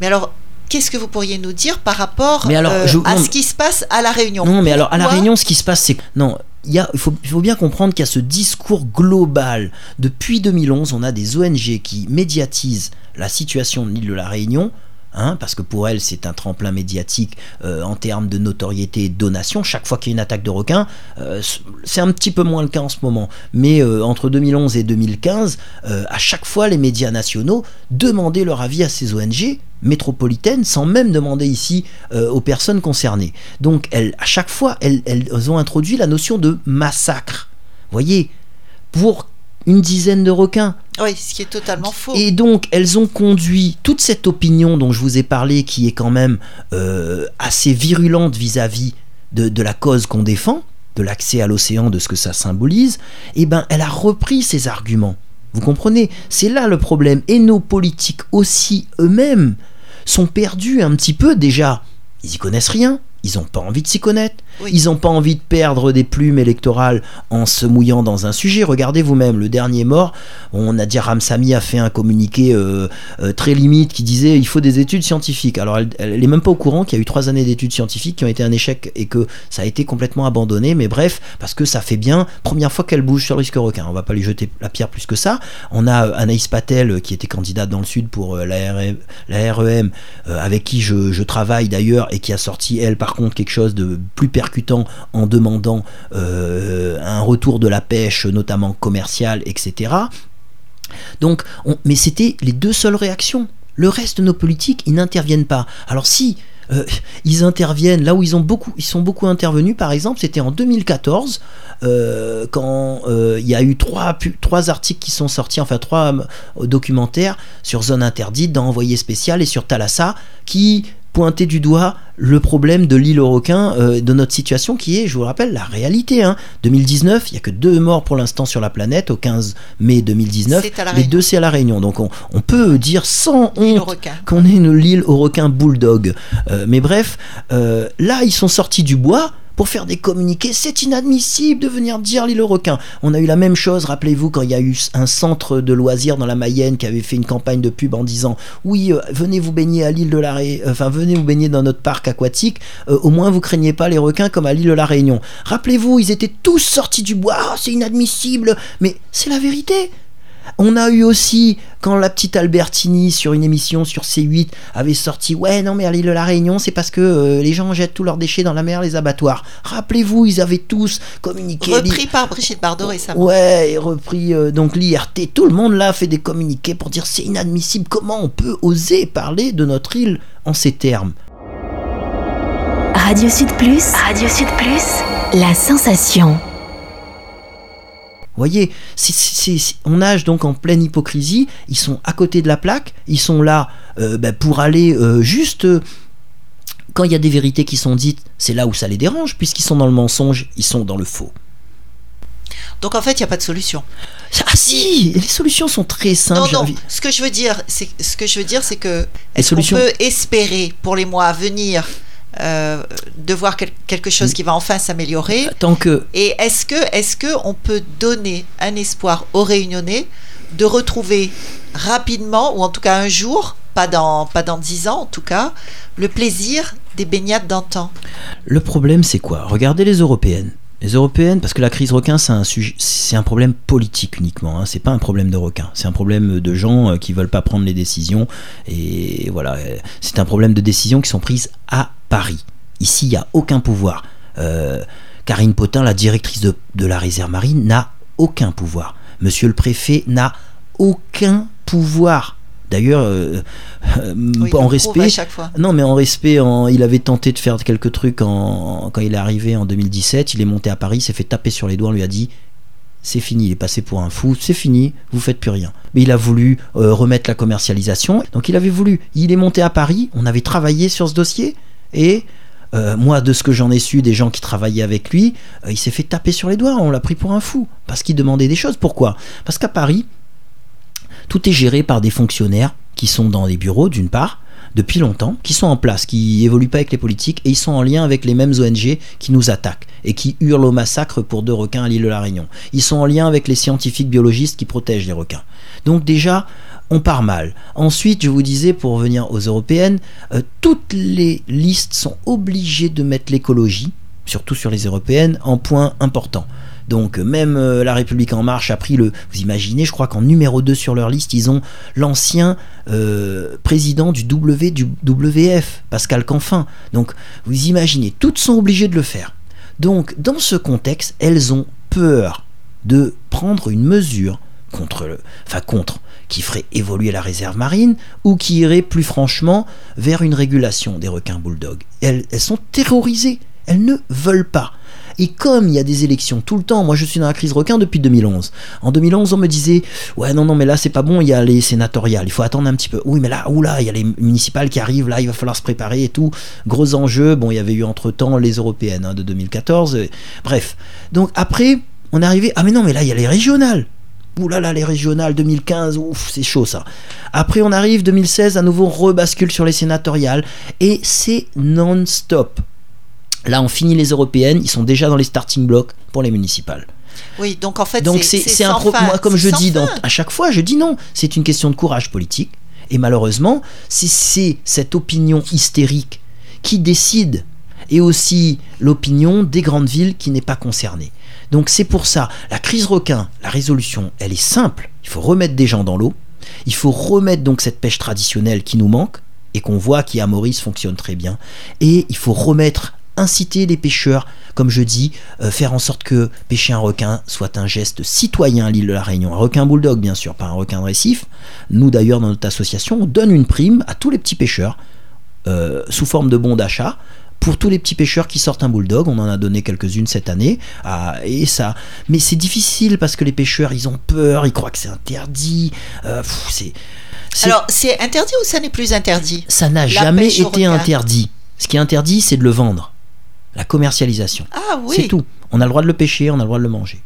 Mais alors, qu'est-ce que vous pourriez nous dire par rapport Mais alors, euh, je- à ce qui se passe à La Réunion? Non, mais alors à la Réunion, ce qui se passe, c'est non. Il, y a- il faut, il faut bien comprendre qu'il y a ce discours global. Depuis 2011, on a des ONG qui médiatisent la situation de l'île de la Réunion. Hein, parce que pour elles, c'est un tremplin médiatique euh, en termes de notoriété et de donation. Chaque fois qu'il y a une attaque de requin, euh, c'est un petit peu moins le cas en ce moment. Mais euh, entre 2011 et 2015, euh, à chaque fois, les médias nationaux demandaient leur avis à ces ONG métropolitaines sans même demander ici aux personnes concernées. Donc, à chaque fois, elles, elles ont introduit la notion de massacre. Voyez, pour une dizaine de requins. Oui, ce qui est totalement faux. Et donc, elles ont conduit toute cette opinion dont je vous ai parlé, qui est quand même euh, assez virulente vis-à-vis de, de la cause qu'on défend, de l'accès à l'océan, de ce que ça symbolise, et ben, elle a repris ces arguments. Vous comprenez? C'est là le problème. Et nos politiques aussi eux-mêmes sont perdus un petit peu déjà. Ils y connaissent rien. Ils n'ont pas envie de s'y connaître. Oui. Ils n'ont pas envie de perdre des plumes électorales en se mouillant dans un sujet. Regardez vous-même, le dernier mort, on a dit Ramsamy a fait un communiqué euh, euh, très limite qui disait il faut des études scientifiques. Alors elle, elle est même pas au courant qu'il y a eu trois années d'études scientifiques qui ont été un échec et que ça a été complètement abandonné. Mais bref, parce que ça fait bien. Première fois qu'elle bouge sur le risque requin. On va pas lui jeter la pierre plus que ça. On a euh, Anaïs Patel qui était candidate dans le sud pour la, RM la REM, euh, avec qui je, je travaille d'ailleurs et qui a sorti elle par contre quelque chose de plus percutant en demandant euh, un retour de la pêche, notamment commerciale, etc. Donc, on- mais c'était les deux seules réactions. Le reste de nos politiques, ils n'interviennent pas. Alors si euh, ils interviennent là où ils ont beaucoup, ils sont beaucoup intervenus. Par exemple, c'était en 2014 euh, quand il y a eu trois, trois articles qui sont sortis, enfin trois documentaires sur zone interdite dans Envoyé spécial et sur Thalassa qui pointaient du doigt le problème de l'île aux requins, euh, de notre situation qui est, je vous le rappelle, la réalité. Hein. 2019, il n'y a que deux morts pour l'instant sur la planète au 15 mai 2019. C'est à La Les deux, c'est à La Réunion. Donc on, on peut dire sans honte qu'on est une l'île aux requins bulldog. Euh, mais bref, euh, là, ils sont sortis du bois pour faire des communiqués. C'est inadmissible de venir dire l'île aux requins. On a eu la même chose, rappelez-vous, quand il y a eu un centre de loisirs dans la Mayenne qui avait fait une campagne de pub en disant oui, euh, venez vous baigner à l'île de la Ré... enfin venez vous baigner dans notre parc aquatique. Euh, au moins vous craignez pas les requins comme à l'île de la Réunion. Rappelez-vous, ils étaient tous sortis du bois. Ah, c'est inadmissible. Mais c'est la vérité. On a eu aussi, quand la petite Albertini sur une émission sur C8 avait sorti Ouais, non, mais à l'île de la Réunion, c'est parce que euh, les gens jettent tous leurs déchets dans la mer, les abattoirs. Rappelez-vous, ils avaient tous communiqué. Repris par Brigitte Bardot récemment. Ouais, et repris euh, donc l'IRT. Tout le monde là a fait des communiqués pour dire c'est inadmissible. Comment on peut oser parler de notre île en ces termes? Radio Sud Plus, Radio Sud Plus, la sensation. Voyez, on nage donc en pleine hypocrisie. Ils sont à côté de la plaque. Ils sont là euh, bah, pour aller euh, juste euh, Quand il y a des vérités qui sont dites, c'est là où ça les dérange, puisqu'ils sont dans le mensonge, ils sont dans le faux. Donc en fait, il n'y a pas de solution. Ah si, les solutions sont très simples. Non, non. Ce que je veux dire, c'est ce que je veux dire, c'est que est-ce qu'on peut espérer pour les mois à venir euh, de voir quel- quelque chose qui va enfin s'améliorer Tant que Et est-ce que, est-ce que on peut donner un espoir aux Réunionnais de retrouver rapidement, ou en tout cas un jour, pas dans pas dans dix ans en tout cas, le plaisir des baignades d'antan? Le problème, c'est quoi? Regardez les européennes. Les européennes, parce que la crise requin, c'est un, sujet, c'est un problème politique uniquement. Hein. C'est pas un problème de requin. C'est un problème de gens euh, qui veulent pas prendre les décisions. Et voilà, euh, c'est un problème de décisions qui sont prises à Paris. Ici, il n'y a aucun pouvoir. Euh, Karine Potin, la directrice de, de la réserve marine, n'a aucun pouvoir. Monsieur le préfet n'a aucun pouvoir. D'ailleurs, euh, euh, Oui, en respect, à chaque fois. non, mais en respect, en- il avait tenté de faire quelques trucs en, quand il est arrivé en 2017. Il est monté à Paris, s'est fait taper sur les doigts, on lui a dit c'est fini, il est passé pour un fou, c'est fini, vous faites plus rien. Mais il a voulu euh, remettre la commercialisation, donc il avait voulu. Il est monté à Paris, on avait travaillé sur ce dossier, et euh, moi, de ce que j'en ai su des gens qui travaillaient avec lui, euh, il s'est fait taper sur les doigts, on l'a pris pour un fou, parce qu'il demandait des choses. Pourquoi? Parce qu'à Paris, tout est géré par des fonctionnaires qui sont dans des bureaux, d'une part, depuis longtemps, qui sont en place, qui évoluent pas avec les politiques, et ils sont en lien avec les mêmes ONG qui nous attaquent et qui hurlent au massacre pour deux requins à l'île de la Réunion. Ils sont en lien avec les scientifiques biologistes qui protègent les requins. Donc déjà, on part mal. Ensuite, je vous disais, pour revenir aux européennes, euh, toutes les listes sont obligées de mettre l'écologie, surtout sur les européennes, en point important. Donc euh, même euh, la République en marche a pris le... Vous imaginez, je crois qu'en numéro 2 sur leur liste, ils ont l'ancien président du W du WF, Pascal Canfin. Donc vous imaginez, toutes sont obligées de le faire. Donc dans ce contexte, elles ont peur de prendre une mesure contre le, enfin contre, qui ferait évoluer la réserve marine ou qui irait plus franchement vers une régulation des requins bulldogs. Elles, sont terrorisées, elles ne veulent pas. Et comme il y a des élections tout le temps, moi je suis dans la crise requin depuis 2011. En 2011, on me disait Ouais, non, non, mais là c'est pas bon, il y a les sénatoriales, il faut attendre un petit peu. Oui, mais là, oula, il y a les municipales qui arrivent, là il va falloir se préparer et tout. Gros enjeu. Bon, il y avait eu entre temps les européennes hein, de 2014. euh, Bref. Donc après, on est arrivé Ah, mais non, mais là il y a les régionales. Là là, les régionales 2015, ouf, c'est chaud ça. Après, on arrive 2016, à nouveau, on rebascule sur les sénatoriales et c'est non-stop. Là, on finit les européennes, ils sont déjà dans les starting blocks pour les municipales. Oui, donc en fait, Donc c'est un moi comme je dis dans- à chaque fois, je dis non, c'est une question de courage politique et malheureusement, si c'est cette opinion hystérique qui décide et aussi l'opinion des grandes villes qui n'est pas concernée. Donc c'est pour ça, la crise requin, la résolution, elle est simple, il faut remettre des gens dans l'eau, il faut remettre donc cette pêche traditionnelle qui nous manque et qu'on voit qui à Maurice fonctionne très bien et il faut remettre inciter les pêcheurs, comme je dis, euh, faire en sorte que pêcher un requin soit un geste citoyen à l'île de la Réunion. Un requin bulldog, bien sûr, pas un requin de récif. Nous, d'ailleurs, dans notre association, on donne une prime à tous les petits pêcheurs euh, sous forme de bons d'achat. Pour tous les petits pêcheurs qui sortent un bulldog, on en a donné quelques-unes cette année, ah, et ça. Mais c'est difficile parce que les pêcheurs, ils ont peur, ils croient que c'est interdit. euh, c'est, Alors, c'est interdit ou ça n'est plus interdit? Ça n'a jamais été interdit. Ce qui est interdit, c'est de le vendre, la commercialisation. Ah oui. C'est tout. On a le droit de le pêcher, on a le droit de le manger.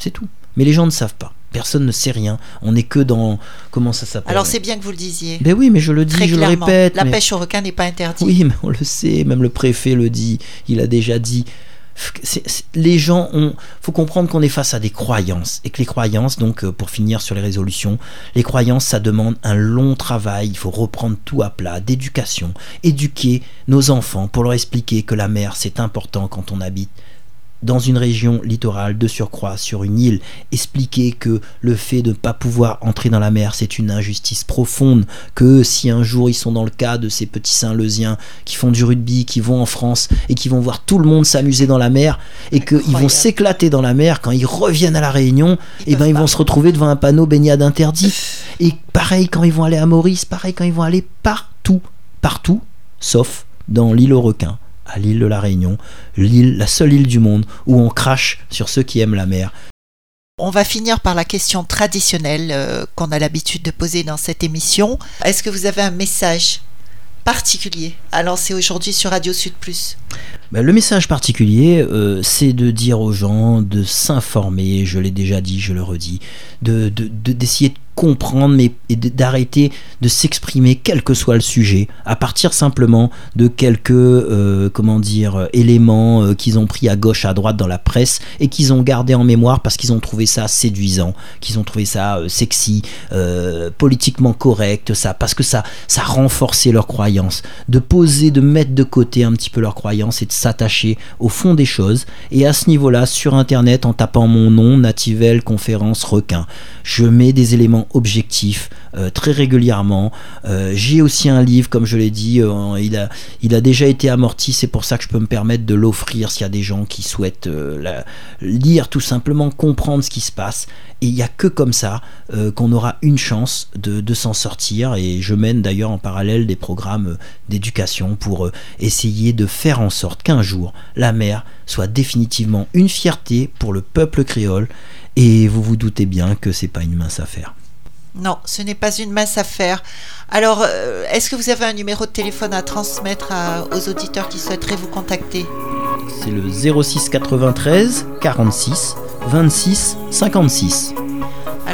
C'est tout. Mais les gens ne savent pas. Personne ne sait rien. On n'est que dans. Comment ça s'appelle Alors c'est bien que vous le disiez. Ben oui, mais je le dis, Très je clairement. le répète. la mais- pêche au requin n'est pas interdite. Oui, mais on le sait. Même le préfet le dit. Il a déjà dit. Les gens ont. faut comprendre qu'on est face à des croyances. Et que les croyances, donc, euh, pour finir sur les résolutions, les croyances, ça demande un long travail. Il faut reprendre tout à plat, d'éducation. Éduquer nos enfants pour leur expliquer que la mer, c'est important quand on habite dans une région littorale de surcroît sur une île, expliquer que le fait de ne pas pouvoir entrer dans la mer, c'est une injustice profonde, que si un jour ils sont dans le cas de ces petits Saint-Leusiens qui font du rugby, qui vont en France et qui vont voir tout le monde s'amuser dans la mer et qu'ils vont s'éclater dans la mer, quand ils reviennent à la Réunion, Ils et ben ils vont pas. se retrouver devant un panneau baignade interdit. Et pareil quand ils vont aller à Maurice, pareil quand ils vont aller partout, partout, sauf dans l'île aux requins, à l'île de la Réunion, la seule île du monde où on crache sur ceux qui aiment la mer. On va finir par la question traditionnelle euh, qu'on a l'habitude de poser dans cette émission. Est-ce que vous avez un message particulier à lancer aujourd'hui sur Radio Sud Plus? Bah, le message particulier, euh, c'est de dire aux gens de s'informer, je l'ai déjà dit, je le redis, de, d'essayer de, comprendre et d'arrêter de s'exprimer quel que soit le sujet, à partir simplement de quelques euh, éléments euh, qu'ils ont pris à gauche, à droite dans la presse et qu'ils ont gardé en mémoire parce qu'ils ont trouvé ça séduisant, qu'ils ont trouvé ça sexy, politiquement correct, parce que ça, ça renforçait leurs croyances, de poser, de mettre de côté un petit peu leurs croyances et s'attacher au fond des choses. Et à ce niveau-là, sur Internet, en tapant mon nom, Nativel Conférence Requin, je mets des éléments objectifs euh, très régulièrement. Euh, j'ai aussi un livre, comme je l'ai dit, euh, il, a, il a déjà été amorti, c'est pour ça que je peux me permettre de l'offrir s'il y a des gens qui souhaitent lire tout simplement, comprendre ce qui se passe. Et il n'y a que comme ça qu'on aura une chance de, de s'en sortir. Et je mène d'ailleurs en parallèle des programmes d'éducation pour essayer de faire en sorte qu'un jour la mer soit définitivement une fierté pour le peuple créole. Et vous vous doutez bien que c'est pas une mince affaire. Non, ce n'est pas une mince affaire. Alors, euh, est-ce que vous avez un numéro de téléphone à transmettre aux auditeurs qui souhaiteraient vous contacter? C'est le 06 93 46 26 56.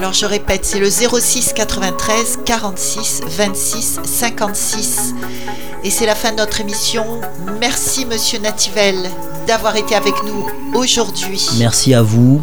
Alors je répète, c'est le 06 93 46 26 56. Et c'est la fin de notre émission. Merci Monsieur Nativel d'avoir été avec nous aujourd'hui. Merci à vous.